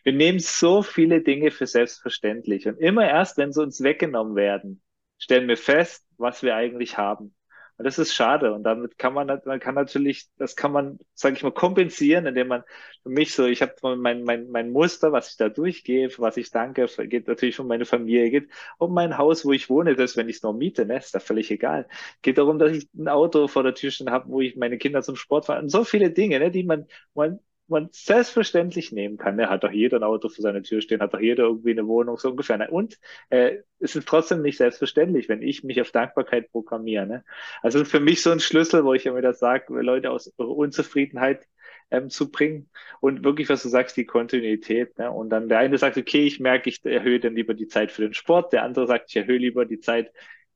Wir nehmen so viele Dinge für selbstverständlich. Und immer erst, wenn sie uns weggenommen werden, stellen wir fest, was wir eigentlich haben. Und das ist schade. Und damit kann man, man kann natürlich, das kann man, sage ich mal, kompensieren, indem man für mich so, ich habe mein, mein, mein Muster, was ich da durchgehe, für was ich danke, geht natürlich um meine Familie, geht um mein Haus, wo ich wohne, das, wenn ich es noch miete, ne, ist da völlig egal. Geht darum, dass ich ein Auto vor der Tür stehen habe, wo ich meine Kinder zum Sport fahre. Und so viele Dinge, ne, die man, man man selbstverständlich nehmen kann. Ne? Hat doch jeder ein Auto vor seiner Tür stehen, hat doch jeder irgendwie eine Wohnung so ungefähr. Ne? Und äh, es ist trotzdem nicht selbstverständlich, wenn ich mich auf Dankbarkeit programmiere. Ne? Also für mich so ein Schlüssel, wo ich immer das sage, Leute aus Unzufriedenheit ähm, zu bringen und wirklich, was du sagst, die Kontinuität. Ne? Und dann der eine sagt, okay, ich merke, ich erhöhe dann lieber die Zeit für den Sport, der andere sagt, ich erhöhe lieber die Zeit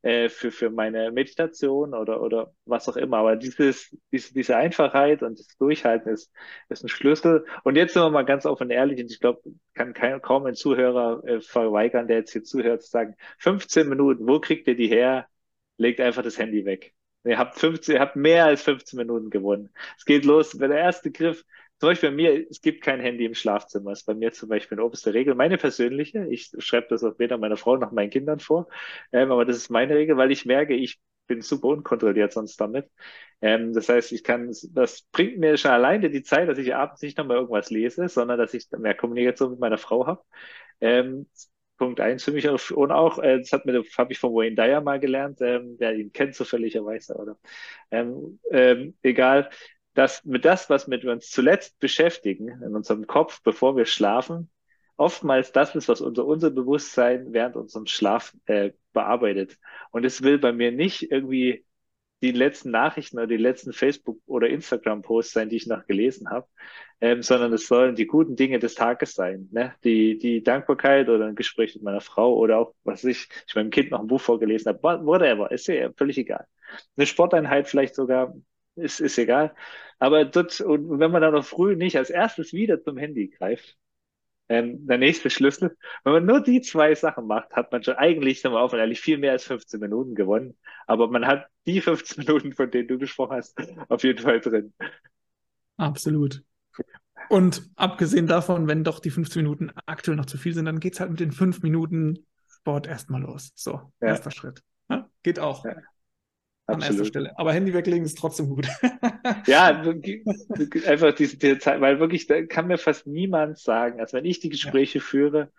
äh, für, für meine Meditation oder, oder was auch immer. Aber dieses, diese, diese Einfachheit und das Durchhalten ist, ist ein Schlüssel. Und jetzt sind wir mal ganz offen und ehrlich, und ich glaube, kann kein, kaum ein Zuhörer äh, verweigern, der jetzt hier zuhört, zu sagen, 15 Minuten, wo kriegt ihr die her? Legt einfach das Handy weg. Ihr habt 15, ihr habt mehr als 15 Minuten gewonnen. Es geht los, wenn der erste Griff, zum Beispiel bei mir, es gibt kein Handy im Schlafzimmer. Das ist bei mir zum Beispiel eine oberste Regel. Meine persönliche, ich schreibe das auch weder meiner Frau noch meinen Kindern vor, ähm, aber das ist meine Regel, weil ich merke, ich bin super unkontrolliert sonst damit. Ähm, das heißt, ich kann, das bringt mir schon alleine die Zeit, dass ich abends nicht nochmal irgendwas lese, sondern dass ich mehr Kommunikation mit meiner Frau habe. Ähm, Punkt eins für mich und auch, äh, das hat mir, habe ich von Wayne Dyer mal gelernt, ähm, der ihn kennt zufälligerweise, oder ähm, ähm, egal dass mit das, was wir uns zuletzt beschäftigen in unserem Kopf, bevor wir schlafen, oftmals das ist, was unser, Bewusstsein während unserem Schlaf äh, bearbeitet. Und es will bei mir nicht irgendwie die letzten Nachrichten oder die letzten Facebook- oder Instagram-Posts sein, die ich noch gelesen habe, ähm, sondern es sollen die guten Dinge des Tages sein. Ne? Die, die Dankbarkeit oder ein Gespräch mit meiner Frau oder auch, was ich, ich meinem Kind noch ein Buch vorgelesen habe, whatever, ist ja völlig egal. Eine Sporteinheit vielleicht sogar, ist, ist egal. Aber dort, und wenn man dann noch früh nicht als erstes wieder zum Handy greift, ähm, der nächste Schlüssel, wenn man nur die zwei Sachen macht, hat man schon eigentlich, sagen wir auf, ehrlich, viel mehr als 15 Minuten gewonnen. Aber man hat die 15 Minuten, von denen du gesprochen hast, auf jeden Fall drin. Absolut. Und abgesehen davon, wenn doch die 15 Minuten aktuell noch zu viel sind, dann geht es halt mit den 5 Minuten Sport erstmal los. So, ja. erster Schritt. Ja, geht auch. Ja an Absolut. erster Stelle. Aber Handy weglegen ist trotzdem gut. ja, einfach diese, diese Zeit, weil wirklich, da kann mir fast niemand sagen, also wenn ich die Gespräche ja. führe,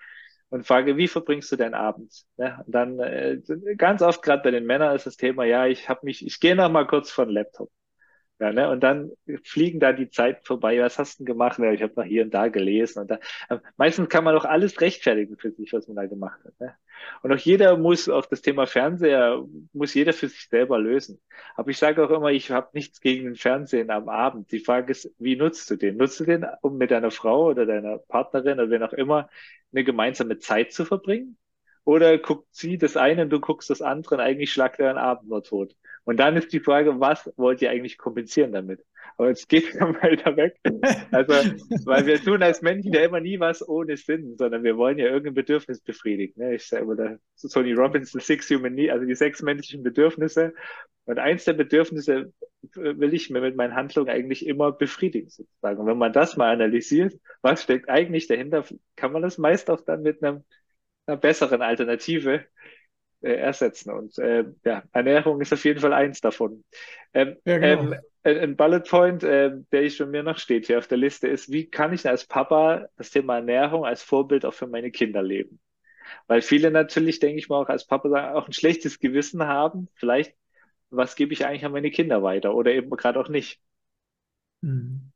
und frage, wie verbringst du deinen Abend? Ja, und dann äh, ganz oft gerade bei den Männern ist das Thema, ja, ich habe mich, ich gehe noch mal kurz vor den Laptop. Ja, ne? Und dann fliegen da die Zeiten vorbei. Was hast du denn gemacht? Ja, ich habe noch hier und da gelesen. Und da. meistens kann man doch alles rechtfertigen für sich, was man da gemacht hat. Ne? Und auch jeder muss, auch das Thema Fernseher, muss jeder für sich selber lösen. Aber ich sage auch immer, ich habe nichts gegen den Fernsehen am Abend. Die Frage ist, wie nutzt du den? Nutzt du den, um mit deiner Frau oder deiner Partnerin oder wen auch immer eine gemeinsame Zeit zu verbringen? Oder guckt sie das eine und du guckst das andere und eigentlich schlagt er einen Abend nur tot? Und dann ist die Frage, was wollt ihr eigentlich kompensieren damit? Aber jetzt geht er mal da weg. Also, weil wir tun als Menschen ja immer nie was ohne Sinn, sondern wir wollen ja irgendein Bedürfnis befriedigen. Ne? Ich sage immer, der Tony Robbins, the six human needs, also die sechs menschlichen Bedürfnisse. Und eins der Bedürfnisse will ich mir mit meinen Handlungen eigentlich immer befriedigen, sozusagen. Und wenn man das mal analysiert, was steckt eigentlich dahinter, kann man das meist auch dann mit einem, einer besseren Alternative äh, ersetzen. Und äh, ja, Ernährung ist auf jeden Fall eins davon. Ähm, ja, genau. ähm, ein Bullet Point, äh, der ich schon mir noch steht hier auf der Liste, ist, wie kann ich als Papa das Thema Ernährung als Vorbild auch für meine Kinder leben? Weil viele natürlich, denke ich mal, auch als Papa auch ein schlechtes Gewissen haben. Vielleicht, was gebe ich eigentlich an meine Kinder weiter oder eben gerade auch nicht? Mhm.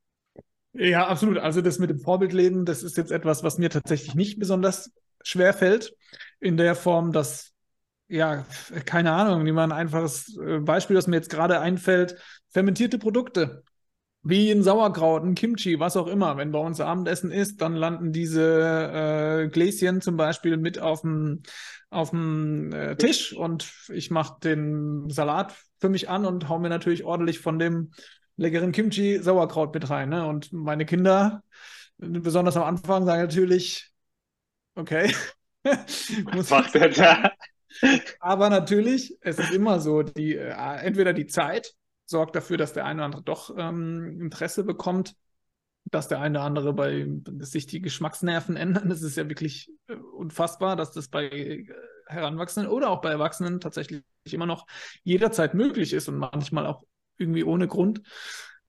Ja, absolut. Also das mit dem Vorbildleben, das ist jetzt etwas, was mir tatsächlich nicht besonders schwer fällt. In der Form, dass ja, keine Ahnung, nehmen wir ein einfaches äh, Beispiel, das mir jetzt gerade einfällt. Fermentierte Produkte. Wie ein Sauerkraut, ein Kimchi, was auch immer. Wenn bei uns Abendessen ist, dann landen diese äh, Gläschen zum Beispiel mit auf dem, äh, Tisch und ich mache den Salat für mich an und hau mir natürlich ordentlich von dem leckeren Kimchi Sauerkraut mit rein. Ne? Und meine Kinder, besonders am Anfang, sagen natürlich, okay. Was macht der da? Aber natürlich, es ist immer so, die, äh, entweder die Zeit sorgt dafür, dass der eine oder andere doch ähm, Interesse bekommt, dass der eine oder andere bei dass sich die Geschmacksnerven ändern. Das ist ja wirklich äh, unfassbar, dass das bei äh, Heranwachsenden oder auch bei Erwachsenen tatsächlich immer noch jederzeit möglich ist und manchmal auch irgendwie ohne Grund.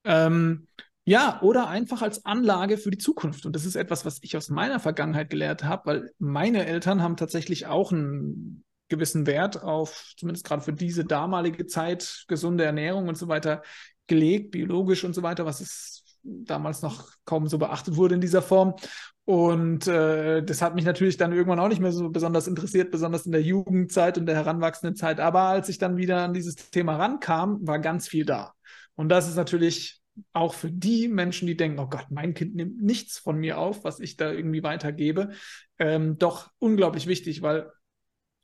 Ähm, ja, oder einfach als Anlage für die Zukunft. Und das ist etwas, was ich aus meiner Vergangenheit gelehrt habe, weil meine Eltern haben tatsächlich auch ein gewissen Wert auf, zumindest gerade für diese damalige Zeit, gesunde Ernährung und so weiter gelegt, biologisch und so weiter, was es damals noch kaum so beachtet wurde in dieser Form. Und äh, das hat mich natürlich dann irgendwann auch nicht mehr so besonders interessiert, besonders in der Jugendzeit und der heranwachsenden Zeit. Aber als ich dann wieder an dieses Thema rankam, war ganz viel da. Und das ist natürlich auch für die Menschen, die denken, oh Gott, mein Kind nimmt nichts von mir auf, was ich da irgendwie weitergebe, ähm, doch unglaublich wichtig, weil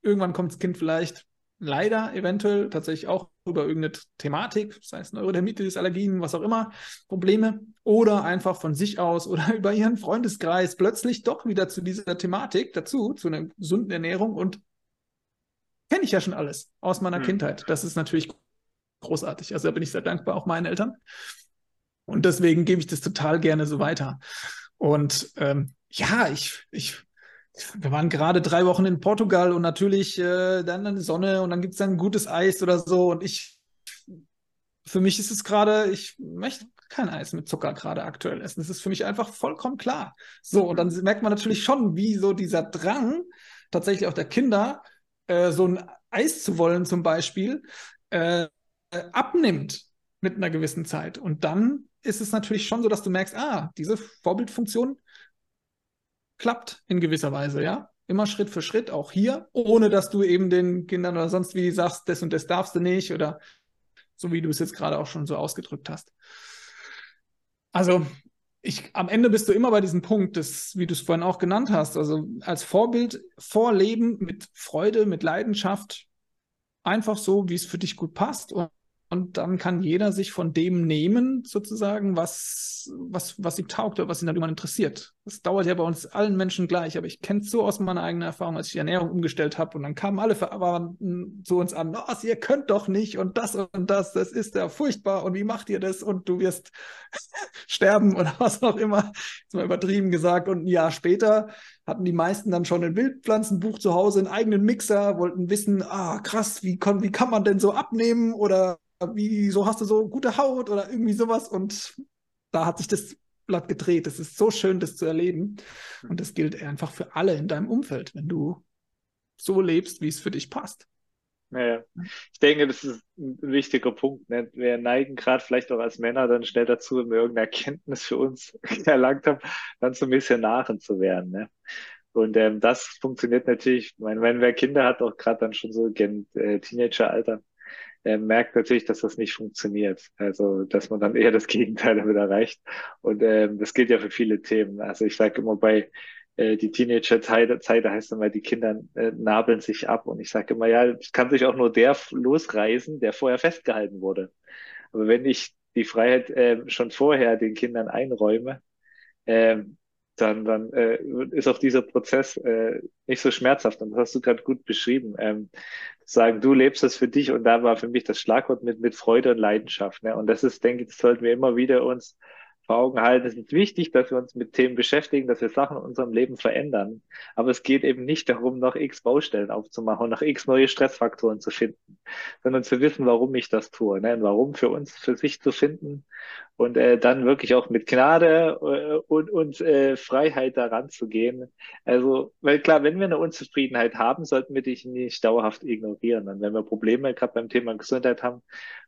Irgendwann kommt das Kind vielleicht leider eventuell tatsächlich auch über irgendeine Thematik, sei es Neurodermitis, Allergien, was auch immer, Probleme, oder einfach von sich aus oder über ihren Freundeskreis plötzlich doch wieder zu dieser Thematik dazu, zu einer gesunden Ernährung und kenne ich ja schon alles aus meiner mhm. Kindheit. Das ist natürlich großartig. Also da bin ich sehr dankbar, auch meinen Eltern. Und deswegen gebe ich das total gerne so weiter. Und ähm, ja, ich, ich wir waren gerade drei Wochen in Portugal und natürlich äh, dann eine Sonne und dann gibt es dann gutes Eis oder so. Und ich, für mich ist es gerade, ich möchte kein Eis mit Zucker gerade aktuell essen. Das ist für mich einfach vollkommen klar. So, und dann merkt man natürlich schon, wie so dieser Drang tatsächlich auch der Kinder, äh, so ein Eis zu wollen zum Beispiel, äh, abnimmt mit einer gewissen Zeit. Und dann ist es natürlich schon so, dass du merkst, ah, diese Vorbildfunktion klappt in gewisser Weise, ja. Immer Schritt für Schritt, auch hier, ohne dass du eben den Kindern oder sonst wie sagst, das und das darfst du nicht oder so wie du es jetzt gerade auch schon so ausgedrückt hast. Also ich, am Ende bist du immer bei diesem Punkt, des, wie du es vorhin auch genannt hast, also als Vorbild vorleben mit Freude, mit Leidenschaft, einfach so, wie es für dich gut passt und und dann kann jeder sich von dem nehmen, sozusagen, was, was, was ihm taugt oder was ihn darüber interessiert. Das dauert ja bei uns allen Menschen gleich, aber ich kenne es so aus meiner eigenen Erfahrung, als ich die Ernährung umgestellt habe und dann kamen alle Verwandten zu uns an, oh, ihr könnt doch nicht und das und das, das ist ja furchtbar und wie macht ihr das und du wirst sterben oder was auch immer, ist mal übertrieben gesagt und ein Jahr später hatten die meisten dann schon ein Wildpflanzenbuch zu Hause, einen eigenen Mixer, wollten wissen, ah krass, wie, wie kann man denn so abnehmen oder wieso hast du so gute Haut oder irgendwie sowas. Und da hat sich das Blatt gedreht. Es ist so schön, das zu erleben. Und das gilt einfach für alle in deinem Umfeld, wenn du so lebst, wie es für dich passt. Naja, ich denke, das ist ein wichtiger Punkt. Ne? Wir neigen gerade vielleicht auch als Männer dann schnell dazu, wenn wir irgendeine Erkenntnis für uns erlangt haben, dann so ein bisschen Missionaren zu werden. Ne? Und ähm, das funktioniert natürlich, ich meine, wenn wer Kinder hat, auch gerade dann schon so gen äh, Teenageralter, äh, merkt natürlich, dass das nicht funktioniert. Also, dass man dann eher das Gegenteil damit erreicht. Und ähm, das gilt ja für viele Themen. Also ich sage immer bei die Teenager-Zeit, heißt immer, die Kinder äh, nabeln sich ab. Und ich sage immer, ja, es kann sich auch nur der losreißen, der vorher festgehalten wurde. Aber wenn ich die Freiheit äh, schon vorher den Kindern einräume, äh, dann, dann äh, ist auch dieser Prozess äh, nicht so schmerzhaft. Und das hast du gerade gut beschrieben. Ähm, sagen, du lebst das für dich und da war für mich das Schlagwort mit, mit Freude und Leidenschaft. Ne? Und das ist, denke ich, das sollten wir immer wieder uns vor Augen halten. Es ist wichtig, dass wir uns mit Themen beschäftigen, dass wir Sachen in unserem Leben verändern. Aber es geht eben nicht darum, noch x Baustellen aufzumachen und noch x neue Stressfaktoren zu finden, sondern zu wissen, warum ich das tue. Ne? Warum für uns, für sich zu finden und äh, dann wirklich auch mit Gnade äh, und, und äh, Freiheit daran zu gehen. Also, weil klar, wenn wir eine Unzufriedenheit haben, sollten wir die nicht dauerhaft ignorieren. Und wenn wir Probleme gerade beim Thema Gesundheit haben,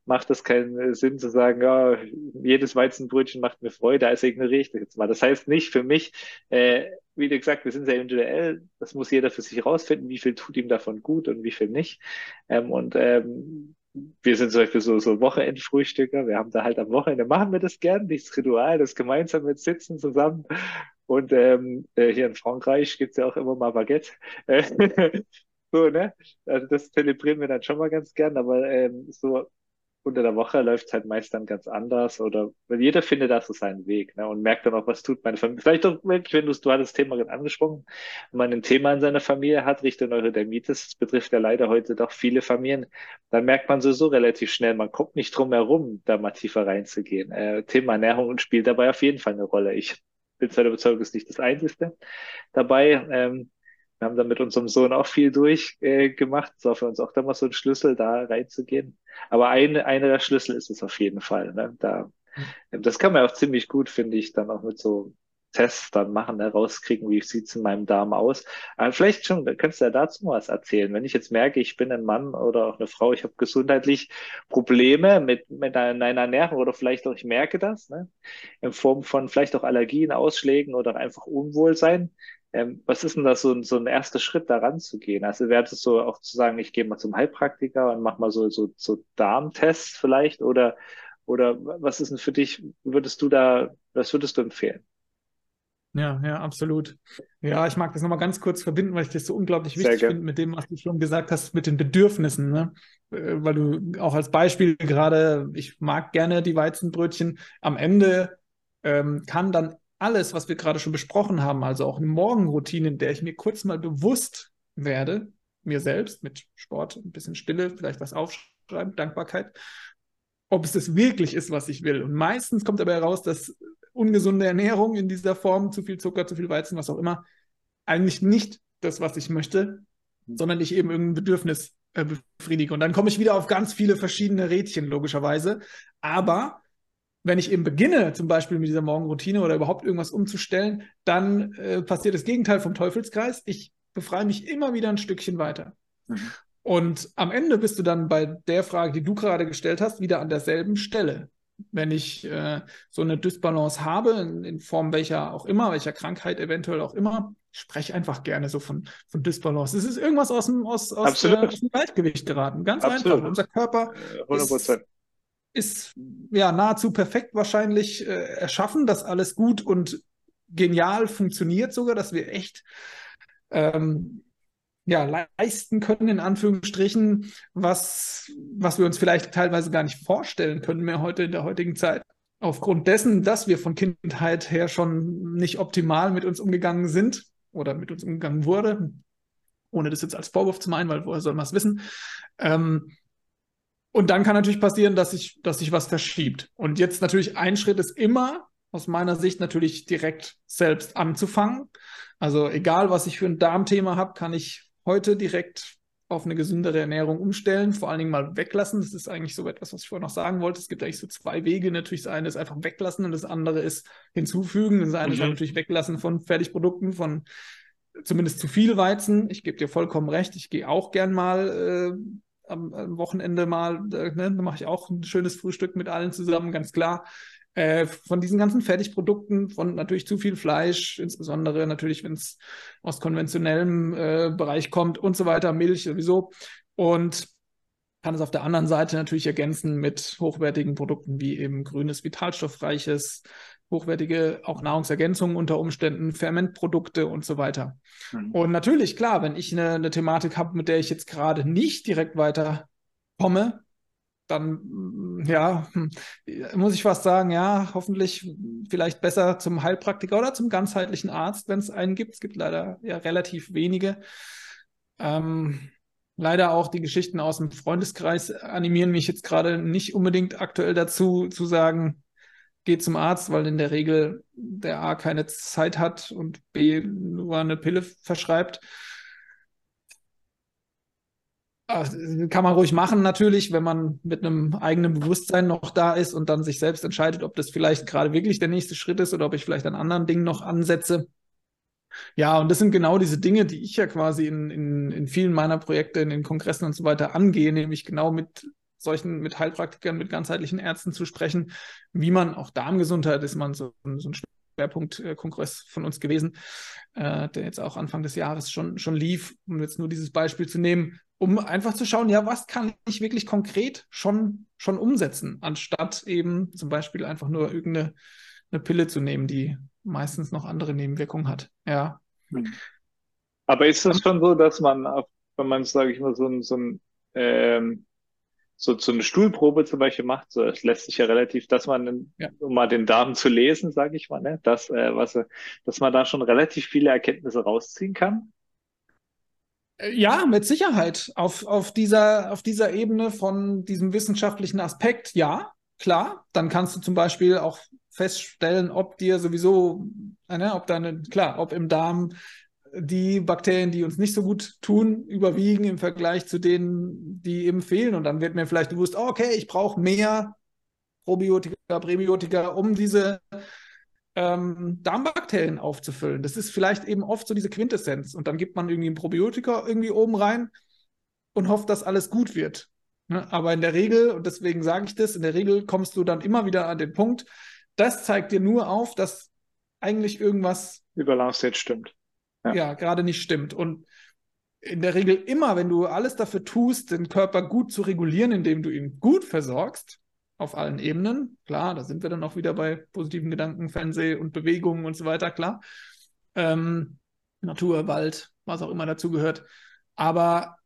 macht es keinen Sinn zu sagen, ja, jedes Weizenbrötchen macht mir Freude, also ignoriere ich das jetzt mal. Das heißt nicht für mich, äh, wie du gesagt, wir sind sehr individuell, das muss jeder für sich rausfinden, wie viel tut ihm davon gut und wie viel nicht. Ähm, und ähm, wir sind zum Beispiel so, so Wochenendfrühstücker. Wir haben da halt am Wochenende machen wir das gern, dieses Ritual, das gemeinsame Sitzen zusammen. Und ähm, äh, hier in Frankreich gibt's ja auch immer mal Baguette. so, ne? Also das zelebrieren wir dann schon mal ganz gern, aber ähm, so unter der Woche läuft es halt meist dann ganz anders oder weil jeder findet da so seinen Weg ne, und merkt dann auch, was tut meine Familie. Vielleicht auch wirklich, wenn du, du hattest das Thema gerade angesprochen, wenn man ein Thema in seiner Familie hat, Richtung Neurodermitis, das betrifft ja leider heute doch viele Familien, dann merkt man sowieso relativ schnell, man kommt nicht drum herum, da mal tiefer reinzugehen. Äh, Thema Ernährung spielt dabei auf jeden Fall eine Rolle. Ich bin zwar der Überzeugung, ist nicht das Einzige dabei. Ähm, wir haben da mit unserem Sohn auch viel durchgemacht. Äh, das war für uns auch damals so ein Schlüssel, da reinzugehen. Aber ein, einer der Schlüssel ist es auf jeden Fall. Ne? Da, mhm. das kann man auch ziemlich gut, finde ich, dann auch mit so Tests dann machen, ne? rauskriegen, wie sieht's in meinem Darm aus. Aber vielleicht schon, könntest du ja dazu mal was erzählen. Wenn ich jetzt merke, ich bin ein Mann oder auch eine Frau, ich habe gesundheitlich Probleme mit, mit einer Ernährung oder vielleicht auch ich merke das, ne? in Form von vielleicht auch Allergien, Ausschlägen oder einfach Unwohlsein. Ähm, was ist denn das so, so ein erster Schritt, daran zu gehen? Also wäre das so auch zu sagen, ich gehe mal zum Heilpraktiker und mach mal so, so, so Darmtests vielleicht oder, oder was ist denn für dich, würdest du da, was würdest du empfehlen? Ja, ja, absolut. Ja, ich mag das nochmal ganz kurz verbinden, weil ich das so unglaublich wichtig finde mit dem, was du schon gesagt hast, mit den Bedürfnissen. Ne? Äh, weil du auch als Beispiel gerade, ich mag gerne die Weizenbrötchen. Am Ende ähm, kann dann alles, was wir gerade schon besprochen haben, also auch eine Morgenroutine, in der ich mir kurz mal bewusst werde, mir selbst mit Sport, ein bisschen Stille, vielleicht was aufschreiben, Dankbarkeit, ob es das wirklich ist, was ich will. Und meistens kommt dabei heraus, dass ungesunde Ernährung in dieser Form, zu viel Zucker, zu viel Weizen, was auch immer, eigentlich nicht das, was ich möchte, sondern ich eben irgendein Bedürfnis äh, befriedige. Und dann komme ich wieder auf ganz viele verschiedene Rädchen, logischerweise. Aber wenn ich eben beginne, zum Beispiel mit dieser Morgenroutine oder überhaupt irgendwas umzustellen, dann äh, passiert das Gegenteil vom Teufelskreis. Ich befreie mich immer wieder ein Stückchen weiter. Mhm. Und am Ende bist du dann bei der Frage, die du gerade gestellt hast, wieder an derselben Stelle. Wenn ich äh, so eine Dysbalance habe, in, in, Form welcher auch immer, welcher Krankheit eventuell auch immer, ich spreche einfach gerne so von, von Dysbalance. Es ist irgendwas aus dem, aus, aus, äh, aus dem Gleichgewicht geraten. Ganz Absolut. einfach. Unser Körper 100%. Ist, ist ja nahezu perfekt wahrscheinlich äh, erschaffen, dass alles gut und genial funktioniert sogar, dass wir echt ähm, ja, leisten können, in Anführungsstrichen, was, was wir uns vielleicht teilweise gar nicht vorstellen können mehr heute in der heutigen Zeit. Aufgrund dessen, dass wir von Kindheit her schon nicht optimal mit uns umgegangen sind oder mit uns umgegangen wurde, ohne das jetzt als Vorwurf zu meinen, weil woher soll man es wissen, ähm, und dann kann natürlich passieren, dass sich, dass sich was verschiebt. Und jetzt natürlich ein Schritt ist immer, aus meiner Sicht, natürlich direkt selbst anzufangen. Also egal, was ich für ein Darmthema habe, kann ich heute direkt auf eine gesündere Ernährung umstellen, vor allen Dingen mal weglassen. Das ist eigentlich so etwas, was ich vorher noch sagen wollte. Es gibt eigentlich so zwei Wege. Natürlich das eine ist einfach weglassen und das andere ist hinzufügen. Das eine mhm. ist natürlich weglassen von Fertigprodukten, von zumindest zu viel Weizen. Ich gebe dir vollkommen recht. Ich gehe auch gern mal äh, am, am, Wochenende mal, äh, ne, da mache ich auch ein schönes Frühstück mit allen zusammen, ganz klar. Äh, von diesen ganzen Fertigprodukten, von natürlich zu viel Fleisch, insbesondere natürlich, wenn es aus konventionellem äh, Bereich kommt und so weiter, Milch sowieso. Und kann es auf der anderen Seite natürlich ergänzen mit hochwertigen Produkten wie eben grünes, vitalstoffreiches, hochwertige auch Nahrungsergänzungen unter Umständen, Fermentprodukte und so weiter. Mhm. Und natürlich, klar, wenn ich eine, eine Thematik habe, mit der ich jetzt gerade nicht direkt weiterkomme, dann ja, hm, muss ich fast sagen, ja, hoffentlich vielleicht besser zum Heilpraktiker oder zum ganzheitlichen Arzt, wenn es einen gibt. Es gibt leider ja relativ wenige. Ähm, leider auch die Geschichten aus dem Freundeskreis animieren mich jetzt gerade nicht unbedingt aktuell dazu zu sagen, geh zum Arzt, weil in der Regel der A keine Zeit hat und B nur eine Pille verschreibt. Kann man ruhig machen, natürlich, wenn man mit einem eigenen Bewusstsein noch da ist und dann sich selbst entscheidet, ob das vielleicht gerade wirklich der nächste Schritt ist oder ob ich vielleicht an anderen Dingen noch ansetze. Ja, und das sind genau diese Dinge, die ich ja quasi in, in, in vielen meiner Projekte, in den Kongressen und so weiter angehe, nämlich genau mit solchen, mit Heilpraktikern, mit ganzheitlichen Ärzten zu sprechen, wie man auch Darmgesundheit ist man so, so ein Schwerpunktkongress von uns gewesen, äh, der jetzt auch Anfang des Jahres schon, schon lief, um jetzt nur dieses Beispiel zu nehmen, um einfach zu schauen, ja, was kann ich wirklich konkret schon, schon umsetzen, anstatt eben zum Beispiel einfach nur irgendeine eine Pille zu nehmen, die meistens noch andere Nebenwirkungen hat. Ja. Hm. Aber ist das schon so, dass man, wenn man, sage ich mal, so ein, so ein ähm, so, so eine Stuhlprobe zum Beispiel macht, so, es lässt sich ja relativ, dass man, ja. um mal den Darm zu lesen, sage ich mal, ne, dass, äh, was, dass man da schon relativ viele Erkenntnisse rausziehen kann? Äh, ja, mit Sicherheit. Auf, auf, dieser, auf dieser Ebene von diesem wissenschaftlichen Aspekt, ja, klar. Dann kannst du zum Beispiel auch feststellen, ob dir sowieso, äh, ne, ob deine, klar, ob im Darm die Bakterien, die uns nicht so gut tun, überwiegen im Vergleich zu denen, die eben fehlen. Und dann wird mir vielleicht bewusst, oh, okay, ich brauche mehr Probiotika, Präbiotika, um diese ähm, Darmbakterien aufzufüllen. Das ist vielleicht eben oft so diese Quintessenz. Und dann gibt man irgendwie ein Probiotika irgendwie oben rein und hofft, dass alles gut wird. Ne? Aber in der Regel, und deswegen sage ich das, in der Regel kommst du dann immer wieder an den Punkt, das zeigt dir nur auf, dass eigentlich irgendwas Überlast jetzt stimmt ja. ja gerade nicht stimmt. Und in der Regel immer, wenn du alles dafür tust, den Körper gut zu regulieren, indem du ihn gut versorgst, auf allen Ebenen, klar, da sind wir dann auch wieder bei positiven Gedanken, Fernseh und Bewegungen und so weiter, klar. Ähm, Natur, Wald, was auch immer dazu gehört. Aber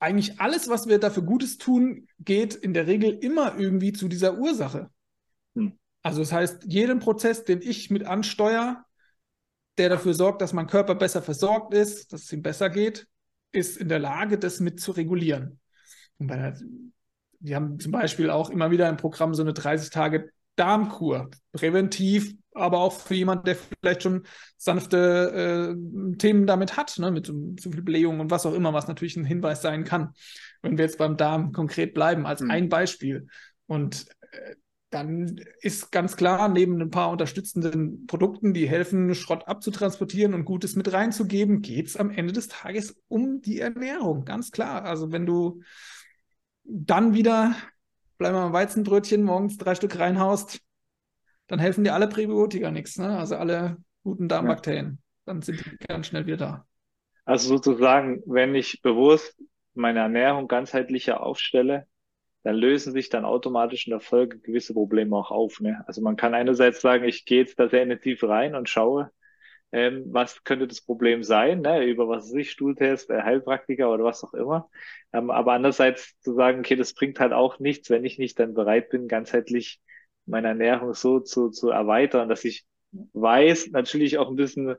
eigentlich alles, was wir dafür Gutes tun, geht in der Regel immer irgendwie zu dieser Ursache. Hm. Also das heißt, jeden Prozess, den ich mit ansteuere, der dafür sorgt, dass mein Körper besser versorgt ist, dass es ihm besser geht, ist in der Lage, das mit zu regulieren. Und bei der, wir haben zum Beispiel auch immer wieder im Programm so eine 30 Tage Darmkur, präventiv, aber auch für jemanden, der vielleicht schon sanfte äh, Themen damit hat, ne, mit zu, zu viel Blähung und was auch immer, was natürlich ein Hinweis sein kann, wenn wir jetzt beim Darm konkret bleiben, als mhm. ein Beispiel. Und äh, dann ist ganz klar, neben ein paar unterstützenden Produkten, die helfen, Schrott abzutransportieren und Gutes mit reinzugeben, geht es am Ende des Tages um die Ernährung. Ganz klar. Also wenn du dann wieder, bleiben wir beim Weizenbrötchen, morgens drei Stück reinhaust, dann helfen dir alle Präbiotika nichts, ne? also alle guten Darmbakterien. Dann sind die ganz schnell wieder da. Also sozusagen, wenn ich bewusst meine Ernährung ganzheitlicher aufstelle, dann lösen sich dann automatisch in der Folge gewisse Probleme auch auf. Ne? Also man kann einerseits sagen, ich gehe jetzt da sehr in die Tiefe rein und schaue, ähm, was könnte das Problem sein, ne? über was weiß ich, Stuhltest, äh, Heilpraktiker oder was auch immer. Ähm, aber andererseits zu sagen, okay, das bringt halt auch nichts, wenn ich nicht dann bereit bin, ganzheitlich meine Ernährung so zu, zu erweitern, dass ich weiß, natürlich auch ein bisschen,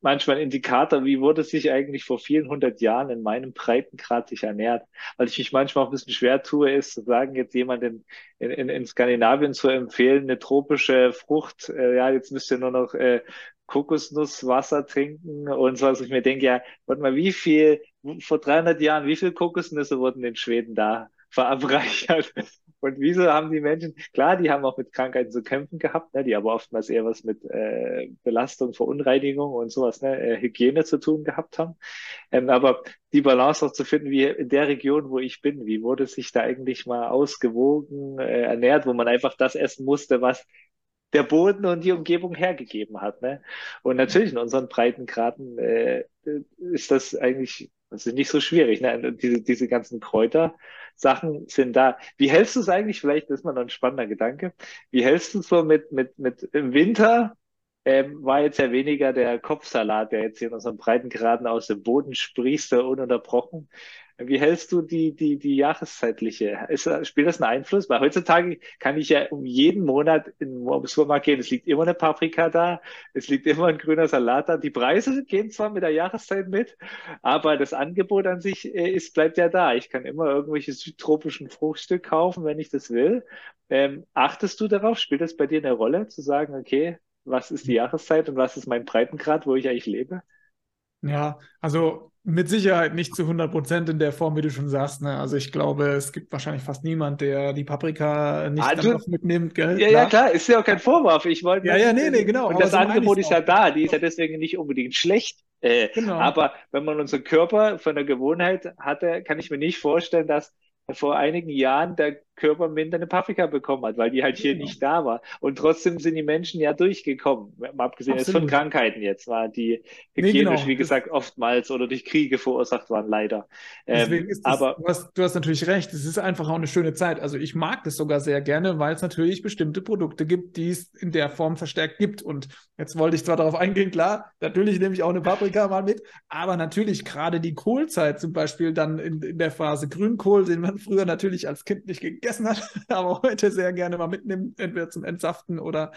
manchmal ein Indikator, wie wurde sich eigentlich vor vielen hundert Jahren in meinem Breitengrad sich ernährt. Weil ich mich manchmal auch ein bisschen schwer tue, ist zu sagen, jetzt jemand in, in, in Skandinavien zu empfehlen, eine tropische Frucht, äh, ja, jetzt müsst ihr nur noch äh, Kokosnusswasser trinken und so, was ich mir denke, ja, warte mal, wie viel vor 300 Jahren, wie viele Kokosnüsse wurden in Schweden da verabreichert? Und wieso haben die Menschen, klar, die haben auch mit Krankheiten zu kämpfen gehabt, ne, die aber oftmals eher was mit äh, Belastung, Verunreinigung und sowas, ne, äh, Hygiene zu tun gehabt haben. Ähm, aber die Balance auch zu finden, wie in der Region, wo ich bin, wie wurde sich da eigentlich mal ausgewogen äh, ernährt, wo man einfach das essen musste, was der Boden und die Umgebung hergegeben hat. Ne? Und natürlich in unseren Breitengraden äh, ist das eigentlich das ist nicht so schwierig. Ne? Diese, diese ganzen Kräutersachen sind da. Wie hältst du es eigentlich? Vielleicht ist mal noch ein spannender Gedanke. Wie hältst du es so mit, mit, mit im Winter? Ähm, war jetzt ja weniger der Kopfsalat, der jetzt hier in unseren Breitengraden aus dem Boden sprießt, ununterbrochen. Wie hältst du die, die, die jahreszeitliche? Ist, spielt das einen Einfluss? Weil heutzutage kann ich ja um jeden Monat in den Supermarkt gehen. Es liegt immer eine Paprika da. Es liegt immer ein grüner Salat da. Die Preise gehen zwar mit der Jahreszeit mit, aber das Angebot an sich äh, ist, bleibt ja da. Ich kann immer irgendwelche südtropischen Fruchtstück kaufen, wenn ich das will. Ähm, achtest du darauf? Spielt das bei dir eine Rolle, zu sagen, okay, was ist die Jahreszeit und was ist mein Breitengrad, wo ich eigentlich lebe? Ja, also mit Sicherheit nicht zu 100 Prozent in der Form, wie du schon sagst. Ne? Also ich glaube, es gibt wahrscheinlich fast niemand, der die Paprika nicht also, mitnimmt. Gell? Ja, klar. ja, klar, ist ja auch kein Vorwurf. Ich wollte ja, ja, nee, nee, genau. Und das so Angebot ist ja da. Die ist ja deswegen nicht unbedingt schlecht. Äh, genau. Aber wenn man unseren Körper von der Gewohnheit hatte, kann ich mir nicht vorstellen, dass vor einigen Jahren der Körper minder eine Paprika bekommen hat, weil die halt hier genau. nicht da war. Und trotzdem sind die Menschen ja durchgekommen, mal abgesehen jetzt von Krankheiten jetzt, war die hygienisch, nee, genau. wie gesagt, oftmals oder durch Kriege verursacht waren, leider. Ähm, das, aber du hast, du hast natürlich recht, es ist einfach auch eine schöne Zeit. Also ich mag das sogar sehr gerne, weil es natürlich bestimmte Produkte gibt, die es in der Form verstärkt gibt. Und jetzt wollte ich zwar darauf eingehen, klar, natürlich nehme ich auch eine Paprika mal mit, aber natürlich gerade die Kohlzeit zum Beispiel dann in, in der Phase Grünkohl, den man früher natürlich als Kind nicht gegessen gegessen hat, aber heute sehr gerne mal mitnimmt, entweder zum Entsaften oder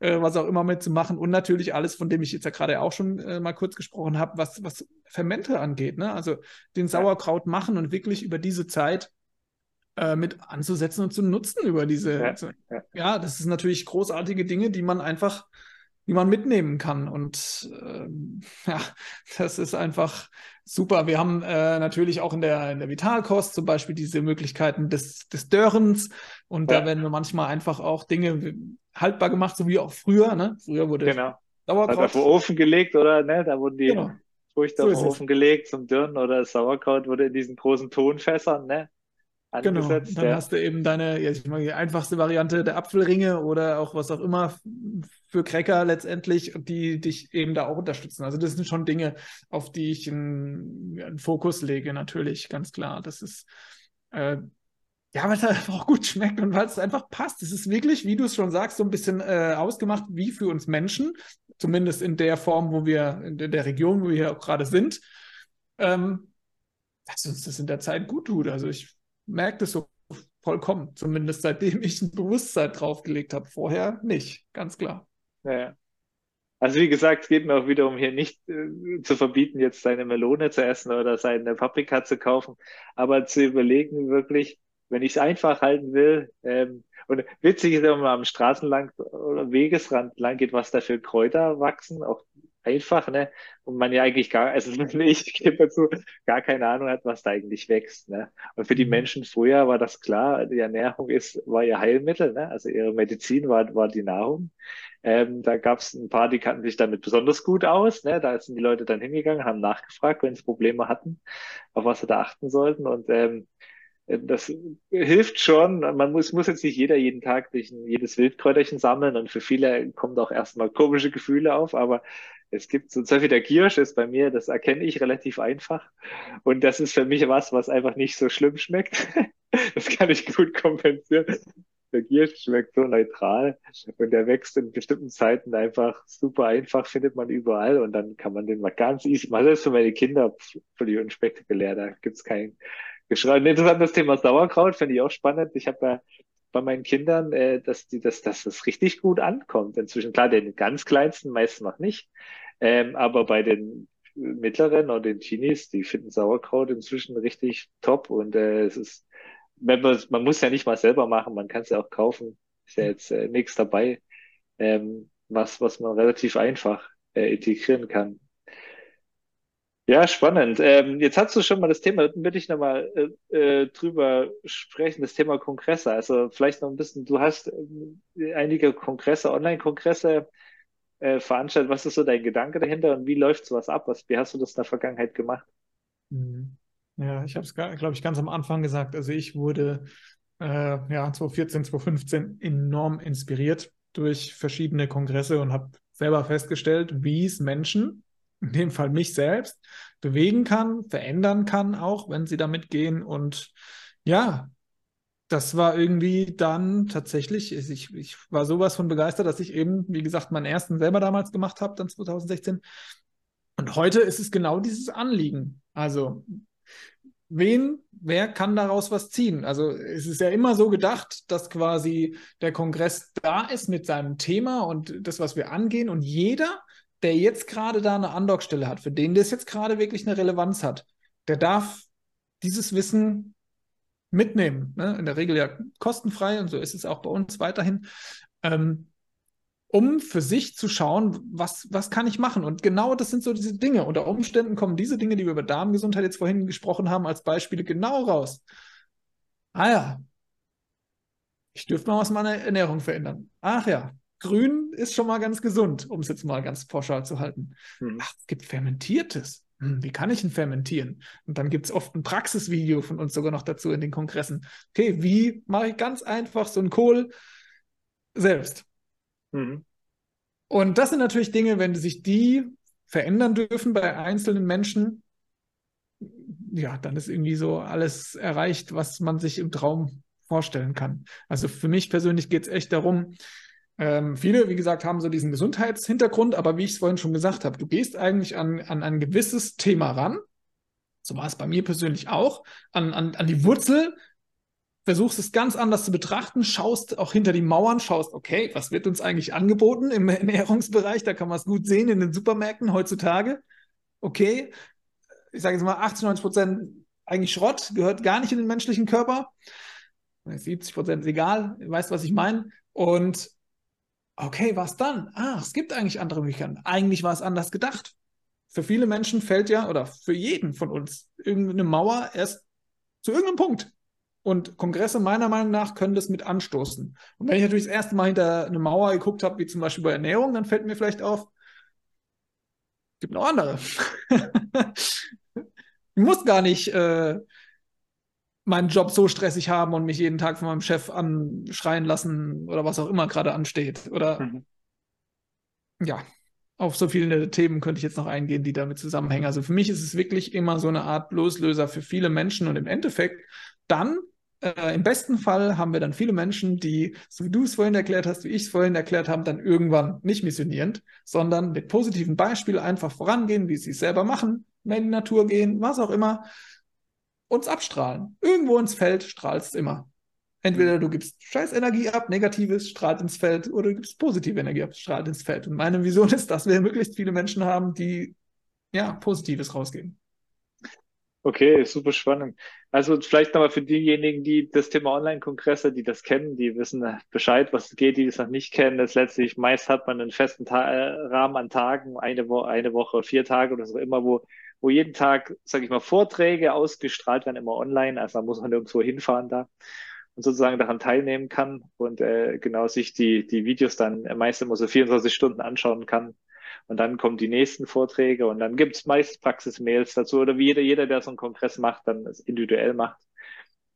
äh, was auch immer mitzumachen. Und natürlich alles, von dem ich jetzt ja gerade auch schon äh, mal kurz gesprochen habe, was, was Fermente angeht. Ne? Also den Sauerkraut machen und wirklich über diese Zeit äh, mit anzusetzen und zu nutzen über diese. Ja, ja. ja, das sind natürlich großartige Dinge, die man einfach die man mitnehmen kann. Und ähm, ja, das ist einfach super. Wir haben äh, natürlich auch in der, in der Vitalkost zum Beispiel diese Möglichkeiten des, des Dörrens. Und ja. da werden wir manchmal einfach auch Dinge haltbar gemacht, so wie auch früher. Ne? Früher wurde genau. Sauerkraut also auf den Ofen gelegt oder ne, da wurden die genau. Früchte so auf den Ofen gelegt zum Dürren oder das Sauerkraut wurde in diesen großen Tonfässern, ne? Angesetzt, genau, dann ja. hast du eben deine, ja, ich meine, die einfachste Variante der Apfelringe oder auch was auch immer für Cracker letztendlich, die dich eben da auch unterstützen. Also das sind schon Dinge, auf die ich einen, einen Fokus lege, natürlich, ganz klar. Das ist äh, ja, weil es einfach auch gut schmeckt und weil es einfach passt. Es ist wirklich, wie du es schon sagst, so ein bisschen äh, ausgemacht wie für uns Menschen, zumindest in der Form, wo wir, in der Region, wo wir hier auch gerade sind, ähm, dass uns das in der Zeit gut tut. Also ich merke das so vollkommen, zumindest seitdem ich ein Bewusstsein draufgelegt habe. Vorher nicht, ganz klar. Ja. Also wie gesagt, es geht mir auch wieder um hier nicht äh, zu verbieten, jetzt seine Melone zu essen oder seine Paprika zu kaufen, aber zu überlegen wirklich, wenn ich es einfach halten will, ähm, und witzig ist, wenn man am Straßenlang oder Wegesrand lang geht, was da für Kräuter wachsen, auch einfach, ne? Und man ja eigentlich gar, also ich gebe dazu, gar keine Ahnung hat, was da eigentlich wächst, ne? Und für die mhm. Menschen früher war das klar, die Ernährung ist, war ihr Heilmittel, ne? Also ihre Medizin war, war die Nahrung. Ähm, da gab es ein paar, die kannten sich damit besonders gut aus, ne? Da sind die Leute dann hingegangen, haben nachgefragt, wenn sie Probleme hatten, auf was sie da achten sollten. Und ähm, das hilft schon. Man muss, muss jetzt nicht jeder jeden Tag durch ein, jedes Wildkräuterchen sammeln und für viele kommen auch erstmal komische Gefühle auf, aber es gibt so zum Beispiel der Giersch ist bei mir, das erkenne ich relativ einfach. Und das ist für mich was, was einfach nicht so schlimm schmeckt. Das kann ich gut kompensieren. Der Giersch schmeckt so neutral und der wächst in bestimmten Zeiten einfach super einfach, findet man überall und dann kann man den mal ganz easy, mal selbst für meine Kinder völlig unspektakulär, da gibt's kein Geschrei. Interessant das Thema Sauerkraut, finde ich auch spannend. Ich habe ja bei meinen Kindern, äh, dass die, dass, dass das richtig gut ankommt. Inzwischen, klar, den ganz kleinsten meist noch nicht. Ähm, aber bei den mittleren und den Teenies, die finden Sauerkraut inzwischen richtig top und äh, es ist, man, man muss ja nicht mal selber machen, man kann es ja auch kaufen. Ist ja jetzt äh, nichts dabei, ähm, was, was man relativ einfach äh, integrieren kann. Ja, spannend. Ähm, jetzt hast du schon mal das Thema, dann würde ich nochmal äh, äh, drüber sprechen, das Thema Kongresse. Also vielleicht noch ein bisschen, du hast äh, einige Kongresse, Online-Kongresse äh, veranstaltet. Was ist so dein Gedanke dahinter und wie läuft sowas ab? Was, wie hast du das in der Vergangenheit gemacht? Mhm. Ja, ich habe es, glaube ich, ganz am Anfang gesagt. Also ich wurde äh, ja 2014, 2015 enorm inspiriert durch verschiedene Kongresse und habe selber festgestellt, wie es Menschen in dem Fall mich selbst, bewegen kann, verändern kann, auch wenn sie damit gehen. Und ja, das war irgendwie dann tatsächlich, ich, ich war sowas von begeistert, dass ich eben, wie gesagt, meinen ersten selber damals gemacht habe, dann 2016. Und heute ist es genau dieses Anliegen. Also, wen, wer kann daraus was ziehen? Also, es ist ja immer so gedacht, dass quasi der Kongress da ist mit seinem Thema und das, was wir angehen und jeder der jetzt gerade da eine Andockstelle hat, für den das jetzt gerade wirklich eine Relevanz hat, der darf dieses Wissen mitnehmen. Ne? In der Regel ja kostenfrei und so ist es auch bei uns weiterhin. Ähm, um für sich zu schauen, was, was kann ich machen? Und genau das sind so diese Dinge. Unter Umständen kommen diese Dinge, die wir über Darmgesundheit jetzt vorhin gesprochen haben, als Beispiele genau raus. Ah ja, ich dürfte mal was meiner Ernährung verändern. Ach ja, Grün ist schon mal ganz gesund, um es jetzt mal ganz pauschal zu halten. Hm. Ach, es gibt Fermentiertes. Hm, wie kann ich ihn fermentieren? Und dann gibt es oft ein Praxisvideo von uns sogar noch dazu in den Kongressen. Okay, wie mache ich ganz einfach so einen Kohl selbst? Mhm. Und das sind natürlich Dinge, wenn sich die verändern dürfen bei einzelnen Menschen, ja, dann ist irgendwie so alles erreicht, was man sich im Traum vorstellen kann. Also für mich persönlich geht es echt darum, ähm, viele, wie gesagt, haben so diesen Gesundheitshintergrund, aber wie ich es vorhin schon gesagt habe, du gehst eigentlich an, an ein gewisses Thema ran. So war es bei mir persönlich auch, an, an, an die Wurzel, versuchst es ganz anders zu betrachten, schaust auch hinter die Mauern, schaust, okay, was wird uns eigentlich angeboten im Ernährungsbereich? Da kann man es gut sehen in den Supermärkten heutzutage. Okay, ich sage jetzt mal 80, 90 Prozent eigentlich Schrott, gehört gar nicht in den menschlichen Körper. 70 Prozent ist egal, weißt, was ich meine. Und okay, was dann? Ah, es gibt eigentlich andere Möglichkeiten. Eigentlich war es anders gedacht. Für viele Menschen fällt ja, oder für jeden von uns, irgendeine Mauer erst zu irgendeinem Punkt. Und Kongresse meiner Meinung nach können das mit anstoßen. Und wenn ich natürlich das erste Mal hinter eine Mauer geguckt habe, wie zum Beispiel bei Ernährung, dann fällt mir vielleicht auf, es gibt noch andere. ich muss gar nicht äh, meinen Job so stressig haben und mich jeden Tag von meinem Chef anschreien lassen oder was auch immer gerade ansteht. Oder mhm. ja, auf so viele Themen könnte ich jetzt noch eingehen, die damit zusammenhängen. Also für mich ist es wirklich immer so eine Art Loslöser für viele Menschen und im Endeffekt dann, äh, im besten Fall haben wir dann viele Menschen, die, so wie du es vorhin erklärt hast, wie ich es vorhin erklärt habe, dann irgendwann nicht missionierend, sondern mit positiven Beispielen einfach vorangehen, wie sie es selber machen, mehr in die Natur gehen, was auch immer uns abstrahlen. Irgendwo ins Feld strahlst immer. Entweder du gibst Scheißenergie ab, Negatives strahlt ins Feld, oder du gibst positive Energie ab, strahlt ins Feld. Und meine Vision ist, dass wir möglichst viele Menschen haben, die ja Positives rausgeben. Okay, super spannend. Also vielleicht nochmal für diejenigen, die das Thema Online-Kongresse, die das kennen, die wissen Bescheid, was es geht, die das noch nicht kennen. Das letztlich meist hat man einen festen Ta Rahmen an Tagen, eine, Wo eine Woche, vier Tage oder so immer, wo wo jeden Tag, sage ich mal, Vorträge ausgestrahlt werden, immer online. Also da muss man nirgendwo hinfahren da und sozusagen daran teilnehmen kann und äh, genau sich die, die Videos dann meist immer so 24 Stunden anschauen kann. Und dann kommen die nächsten Vorträge und dann gibt's meist Praxismails dazu oder wie jeder, jeder, der so einen Kongress macht, dann es individuell macht.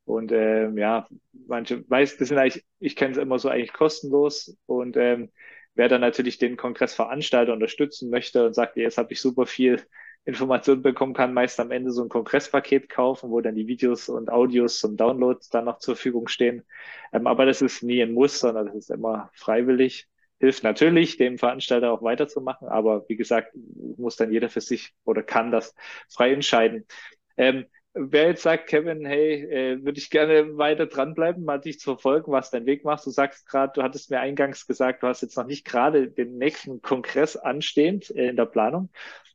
Und ähm, ja, manche, meist, das sind eigentlich, ich kenne es immer so eigentlich kostenlos und ähm, wer dann natürlich den Kongressveranstalter unterstützen möchte und sagt, jetzt habe ich super viel Informationen bekommen kann, meist am Ende so ein Kongresspaket kaufen, wo dann die Videos und Audios zum Download dann noch zur Verfügung stehen. Ähm, aber das ist nie ein Muss, sondern das ist immer freiwillig. Hilft natürlich, dem Veranstalter auch weiterzumachen, aber wie gesagt, muss dann jeder für sich oder kann das frei entscheiden. Ähm, wer jetzt sagt, Kevin, hey, äh, würde ich gerne weiter dranbleiben, mal dich zu verfolgen, was dein Weg machst. Du sagst gerade, du hattest mir eingangs gesagt, du hast jetzt noch nicht gerade den nächsten Kongress anstehend äh, in der Planung,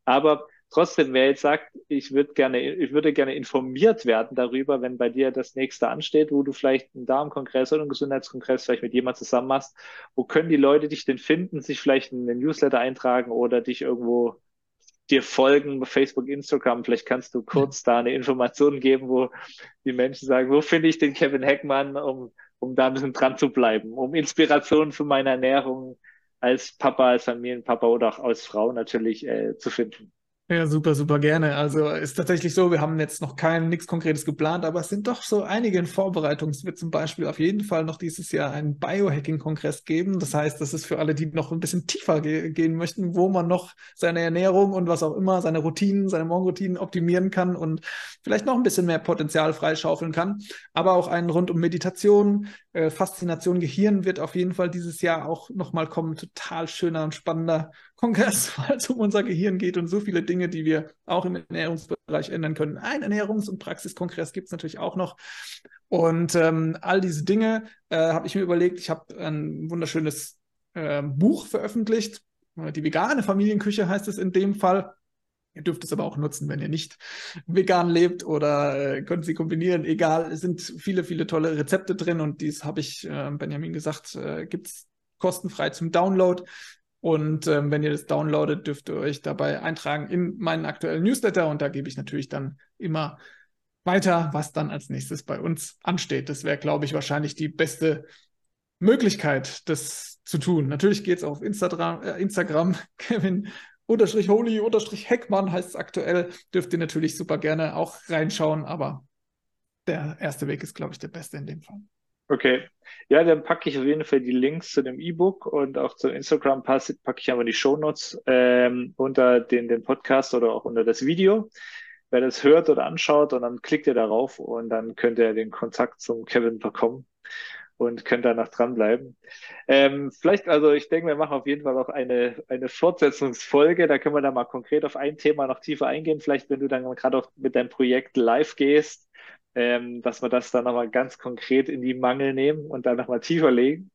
aber Trotzdem, wer jetzt sagt, ich würde gerne, ich würde gerne informiert werden darüber, wenn bei dir das nächste ansteht, wo du vielleicht einen Darmkongress oder einen Gesundheitskongress vielleicht mit jemand zusammen machst, wo können die Leute dich denn finden, sich vielleicht in den Newsletter eintragen oder dich irgendwo dir folgen, Facebook, Instagram. Vielleicht kannst du kurz da eine Information geben, wo die Menschen sagen, wo finde ich den Kevin Heckmann, um, um da ein bisschen dran zu bleiben, um Inspiration für meine Ernährung als Papa, als Familienpapa oder auch als Frau natürlich äh, zu finden. Ja, super, super gerne. Also ist tatsächlich so, wir haben jetzt noch kein nichts Konkretes geplant, aber es sind doch so einige in Vorbereitung. Es wird zum Beispiel auf jeden Fall noch dieses Jahr einen Biohacking-Kongress geben. Das heißt, das ist für alle, die noch ein bisschen tiefer ge gehen möchten, wo man noch seine Ernährung und was auch immer, seine Routinen, seine Morgenroutinen optimieren kann und vielleicht noch ein bisschen mehr Potenzial freischaufeln kann. Aber auch einen rund um Meditation, äh, Faszination Gehirn wird auf jeden Fall dieses Jahr auch nochmal kommen. Total schöner und spannender Weil es um unser Gehirn geht und so viele Dinge, die wir auch im Ernährungsbereich ändern können. Ein Ernährungs- und Praxiskongress gibt es natürlich auch noch. Und ähm, all diese Dinge äh, habe ich mir überlegt. Ich habe ein wunderschönes äh, Buch veröffentlicht. Die vegane Familienküche heißt es in dem Fall. Ihr dürft es aber auch nutzen, wenn ihr nicht vegan lebt oder äh, könnt sie kombinieren. Egal, es sind viele, viele tolle Rezepte drin und dies habe ich äh, Benjamin gesagt, äh, gibt es kostenfrei zum Download. Und ähm, wenn ihr das downloadet, dürft ihr euch dabei eintragen in meinen aktuellen Newsletter und da gebe ich natürlich dann immer weiter, was dann als nächstes bei uns ansteht. Das wäre, glaube ich, wahrscheinlich die beste Möglichkeit, das zu tun. Natürlich geht es auf Instagram, äh, Instagram Kevin unterstrich Holy, unterstrich Heckmann heißt es aktuell. Dürft ihr natürlich super gerne auch reinschauen, aber der erste Weg ist, glaube ich, der beste in dem Fall. Okay. Ja, dann packe ich auf jeden Fall die Links zu dem E-Book und auch zu Instagram packe ich einfach die Shownotes ähm, unter den, den Podcast oder auch unter das Video. Wer das hört oder anschaut und dann klickt ihr darauf und dann könnt ihr den Kontakt zum Kevin bekommen und könnt danach dranbleiben. Ähm, vielleicht, also ich denke, wir machen auf jeden Fall auch eine, eine Fortsetzungsfolge. Da können wir dann mal konkret auf ein Thema noch tiefer eingehen. Vielleicht, wenn du dann gerade auch mit deinem Projekt live gehst, ähm, dass wir das dann nochmal ganz konkret in die Mangel nehmen und dann nochmal tiefer legen.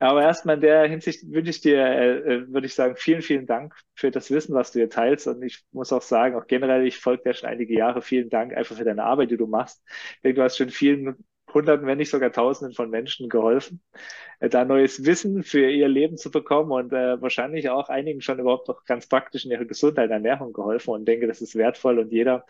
Aber erstmal in der Hinsicht wünsche ich dir, äh, äh, würde ich sagen, vielen, vielen Dank für das Wissen, was du hier teilst. Und ich muss auch sagen, auch generell, ich folge dir schon einige Jahre. Vielen Dank einfach für deine Arbeit, die du machst. Ich denke, du hast schon vielen Hunderten, wenn nicht sogar Tausenden von Menschen geholfen, äh, da neues Wissen für ihr Leben zu bekommen und äh, wahrscheinlich auch einigen schon überhaupt noch ganz praktisch in ihrer Gesundheit, Ernährung geholfen und denke, das ist wertvoll und jeder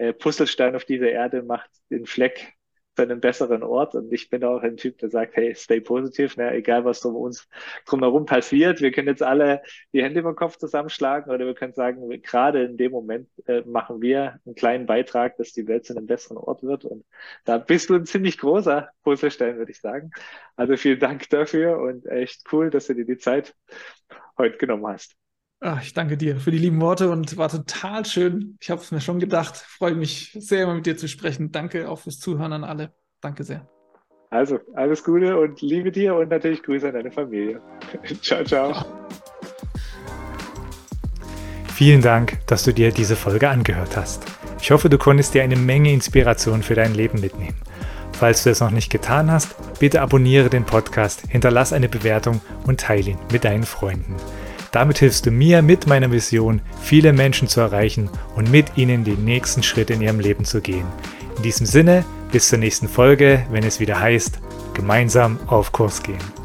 äh, Puzzlestein auf dieser Erde macht den Fleck zu einem besseren Ort. Und ich bin auch ein Typ, der sagt, hey, stay positiv, ne? egal was um uns drumherum passiert. Wir können jetzt alle die Hände über den Kopf zusammenschlagen oder wir können sagen, gerade in dem Moment äh, machen wir einen kleinen Beitrag, dass die Welt zu einem besseren Ort wird. Und da bist du ein ziemlich großer Puzzlestein, würde ich sagen. Also vielen Dank dafür und echt cool, dass du dir die Zeit heute genommen hast. Ach, ich danke dir für die lieben Worte und war total schön. Ich habe es mir schon gedacht. Freue mich sehr, immer mit dir zu sprechen. Danke auch fürs Zuhören an alle. Danke sehr. Also, alles Gute und liebe dir und natürlich Grüße an deine Familie. ciao, ciao. ciao. Vielen Dank, dass du dir diese Folge angehört hast. Ich hoffe, du konntest dir eine Menge Inspiration für dein Leben mitnehmen. Falls du es noch nicht getan hast, bitte abonniere den Podcast, hinterlass eine Bewertung und teile ihn mit deinen Freunden. Damit hilfst du mir mit meiner Mission, viele Menschen zu erreichen und mit ihnen den nächsten Schritt in ihrem Leben zu gehen. In diesem Sinne, bis zur nächsten Folge, wenn es wieder heißt, gemeinsam auf Kurs gehen.